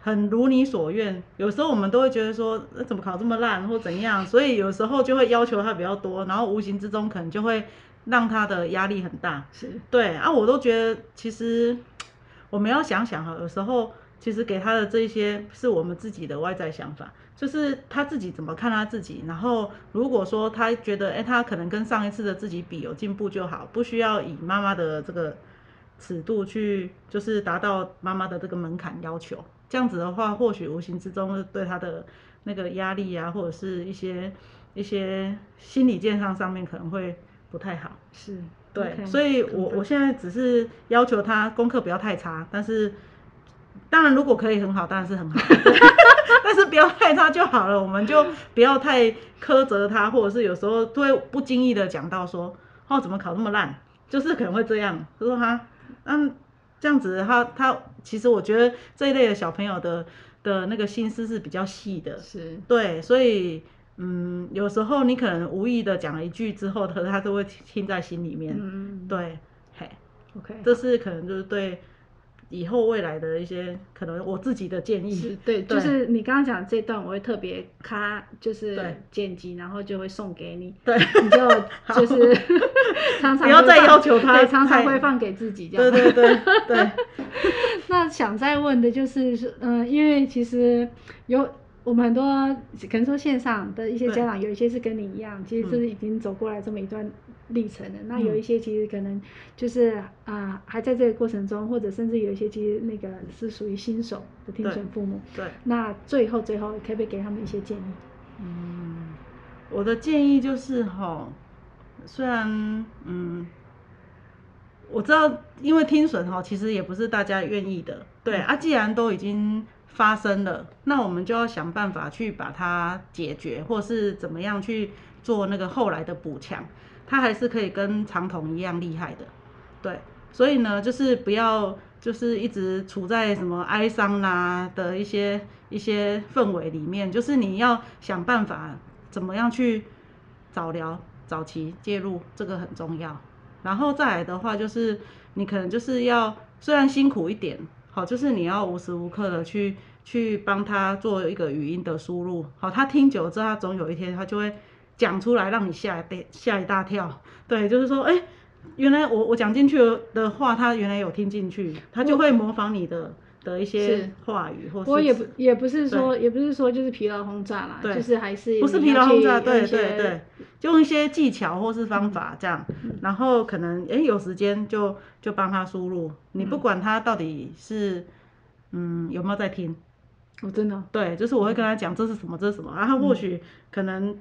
很如你所愿，有时候我们都会觉得说，呃怎么考这么烂或怎样，所以有时候就会要求他比较多，然后无形之中可能就会让他的压力很大。是，对啊，我都觉得其实我们要想想哈，有时候其实给他的这一些是我们自己的外在想法，就是他自己怎么看他自己。然后如果说他觉得，哎，他可能跟上一次的自己比有进步就好，不需要以妈妈的这个尺度去，就是达到妈妈的这个门槛要求。这样子的话，或许无形之中对他的那个压力啊，或者是一些一些心理健康上面可能会不太好。是，对所以我我现在只是要求他功课不要太差，但是当然如果可以很好，当然是很好，但是不要太差就好了。我们就不要太苛责他，或者是有时候都会不经意的讲到说，哦，怎么考那么烂，就是可能会这样，就说哈，嗯，这样子他他其实我觉得这一类的小朋友的的那个心思是比较细的，是，对，所以嗯，有时候你可能无意的讲了一句之后，可是他都会听在心里面。嗯，对，嘿，，OK，这是可能就是对以后未来的一些可能我自己的建是议。对，就是你刚刚讲的这段，我会特别咔，就是对。剪辑，然后就会送给你，对，你就 就是 常常不要再要求他对，常常会放给自己这样。对对对 对，那想再问的就是，嗯、因为其实有我们很多可能说线上的一些家长，有一些是跟你一样，其实是已经走过来这么一段历程的。那有一些其实可能就是啊、还在这个过程中，或者甚至有一些其实那个是属于新手的听损父母。对，那最后最后可不可以给他们一些建议？嗯，我的建议就是哈，虽然嗯，我知道，因为听损哈，其实也不是大家愿意的，对啊，既然都已经发生了，那我们就要想办法去把它解决，或是怎么样去做那个后来的补强，它还是可以跟长筒一样厉害的，对，所以呢，就是不要就是一直处在什么哀伤啦的一些一些氛围里面，就是你要想办法怎么样去早疗、早期介入，这个很重要。然后再来的话，就是你可能就是要虽然辛苦一点，好，就是你要无时无刻的去去帮他做一个语音的输入，好，他听久了之后，他总有一天他就会讲出来，让你吓一吓一大跳。对，就是说，哎、原来我我讲进去的话，他原来有听进去，他就会模仿你的的一些话语，或是不过也不也不是说也不是说就是疲劳轰炸啦，对。就是还是不是疲劳轰炸，去对对对，就用一些技巧或是方法这样，然后可能诶有时间就就帮他输入，你不管他到底是嗯有没有在听，我真的对，就是我会跟他讲这是什么这是什么，然后或许可能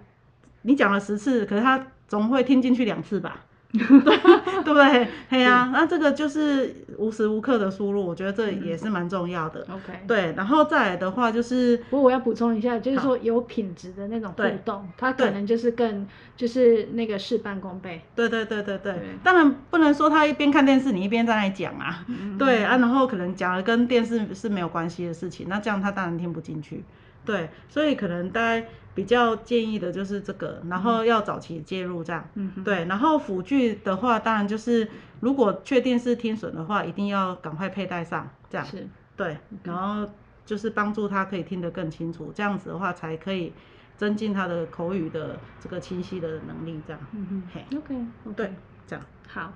你讲了十次，可是他总会听进去两次吧。对对不对？嘿呀、那这个就是无时无刻的输入，我觉得这也是蛮重要的。OK。对，然后再来的话就是不过我要补充一下，就是说有品质的那种互对动，它可能就是更就是那个事半功倍。对对对对对，对当然不能说他一边看电视，你一边在那里讲啊。嗯对啊，然后可能讲的跟电视是没有关系的事情，那这样他当然听不进去。对，所以可能大家比较建议的就是这个，然后要早期介入这样。对，然后辅具的话，当然就是如果确定是听损的话，一定要赶快佩戴上，这样。是对，然后就是帮助他可以听得更清楚，这样子的话才可以增进他的口语的这个清晰的能力，这样。嗯嘿哼，OK，对，这样。好，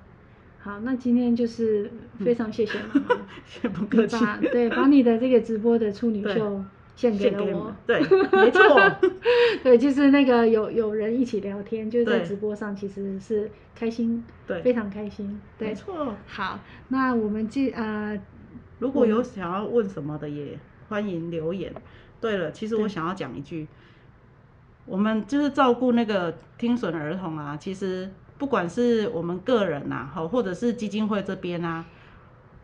好，那今天就是非常谢谢妈妈，先不客气。把对把你的这个直播的处女对秀献给献了我。对，没错。对，就是那个有有人一起聊天，就是在直播上其实是开心，对非，常开心。对没，错。好，那我们继呃如果有想要问什么的，也欢迎留言。对了，其实我想要讲一句，我们就是照顾那个听损儿童啊，其实不管是我们个人呐，好，或者是基金会这边啊，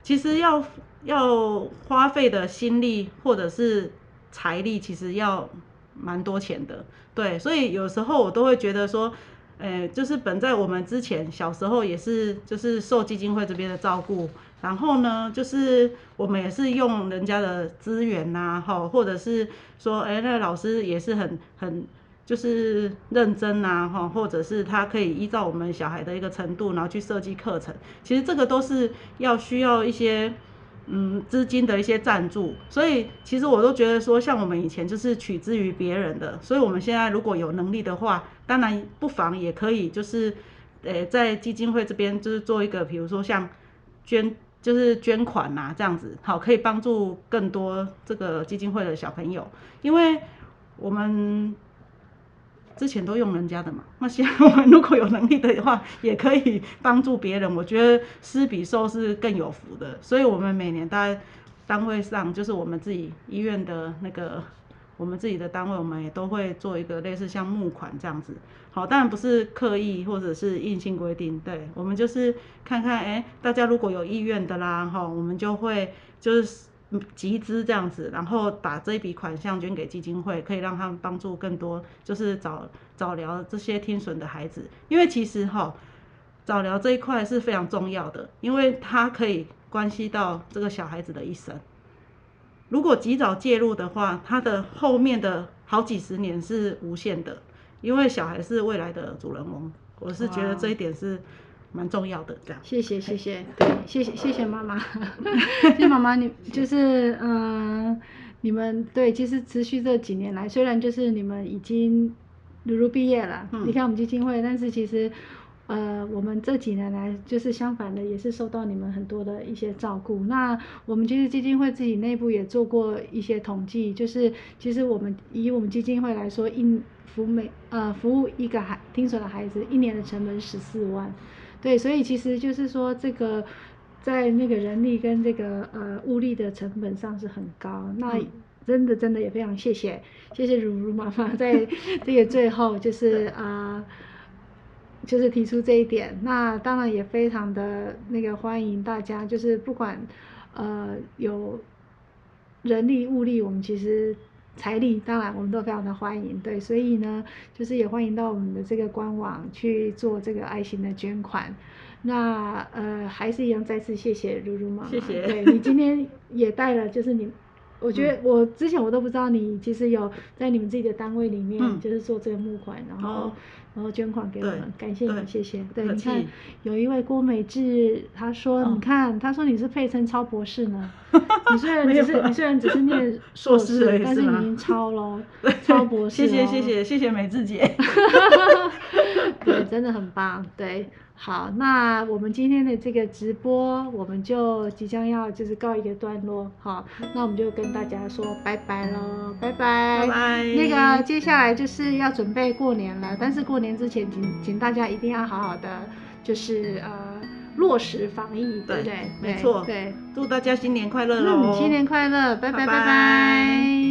其实要要花费的心力或者是财力，其实要蛮多钱的。对，所以有时候我都会觉得说，呃，就是本在我们之前小时候也是，就是受基金会这边的照顾，然后呢，就是我们也是用人家的资源呐，哈，或者是说，哎，那老师也是很很就是认真呐，哈，或者是他可以依照我们小孩的一个程度，然后去设计课程，其实这个都是要需要一些。嗯，资金的一些赞助，所以其实我都觉得说，像我们以前就是取之于别人的，所以我们现在如果有能力的话，当然不妨也可以，就是，呃，在基金会这边就是做一个，比如说像捐，就是捐款呐这样子，好，可以帮助更多这个基金会的小朋友，因为我们。之前都用人家的嘛，那现在我们如果有能力的话，也可以帮助别人。我觉得施比受是更有福的，所以我们每年大概单位上，就是我们自己医院的那个，我们自己的单位，我们也都会做一个类似像募款这样子。好，当然不是刻意或者是硬性规定，对我们就是看看，哎，大家如果有意愿的啦，哈，我们就会就是。集资这样子，然后把这一笔款项捐给基金会，可以让他们帮助更多，就是早早疗这些听损的孩子。因为其实哈，早疗这一块是非常重要的，因为它可以关系到这个小孩子的一生。如果及早介入的话，他的后面的好几十年是无限的，因为小孩是未来的主人翁。我是觉得这一点是。蛮重要的，这样。谢谢谢谢，对，谢谢谢谢妈妈，谢谢妈妈，你就是嗯，你们对，其实持续这几年来，虽然就是你们已经如如毕业了，离开我们基金会，但是其实呃，我们这几年来就是相反的，也是受到你们很多的一些照顾。那我们其实基金会自己内部也做过一些统计，就是其实我们以我们基金会来说，一服每呃服务一个孩听损的孩子，一年的成本十四万。对，所以其实就是说，这个在那个人力跟这个呃物力的成本上是很高。那真的真的也非常谢谢，谢谢如如妈妈 在这个最后就是啊，就是提出这一点。那当然也非常的那个欢迎大家，就是不管呃有人力物力，我们其实。财力当然我们都非常的欢迎，对，所以呢，就是也欢迎到我们的这个官网去做这个爱心的捐款。那呃，还是一样再次谢谢露露妈妈，谢谢。对 你今天也带了，就是你，我觉得我之前我都不知道你其实有在你们自己的单位里面就是做这个募款，然后。然后捐款给我们，感谢你，谢谢。对，你看有一位郭美智，他说，你看，他说你是配称超博士呢。你虽然只是你虽然只是念 硕士，但是你已经超了，超博士。谢谢谢谢谢谢美智姐。对，真的很棒，对。好，那我们今天的这个直播，我们就即将要就是告一个段落，好，那我们就跟大家说拜拜喽，拜拜，拜拜。那个接下来就是要准备过年了，但是过年之前，请请大家一定要好好的，就是呃落实防疫，对不对？没错，对，祝大家新年快乐喽！新年快乐，拜拜拜拜。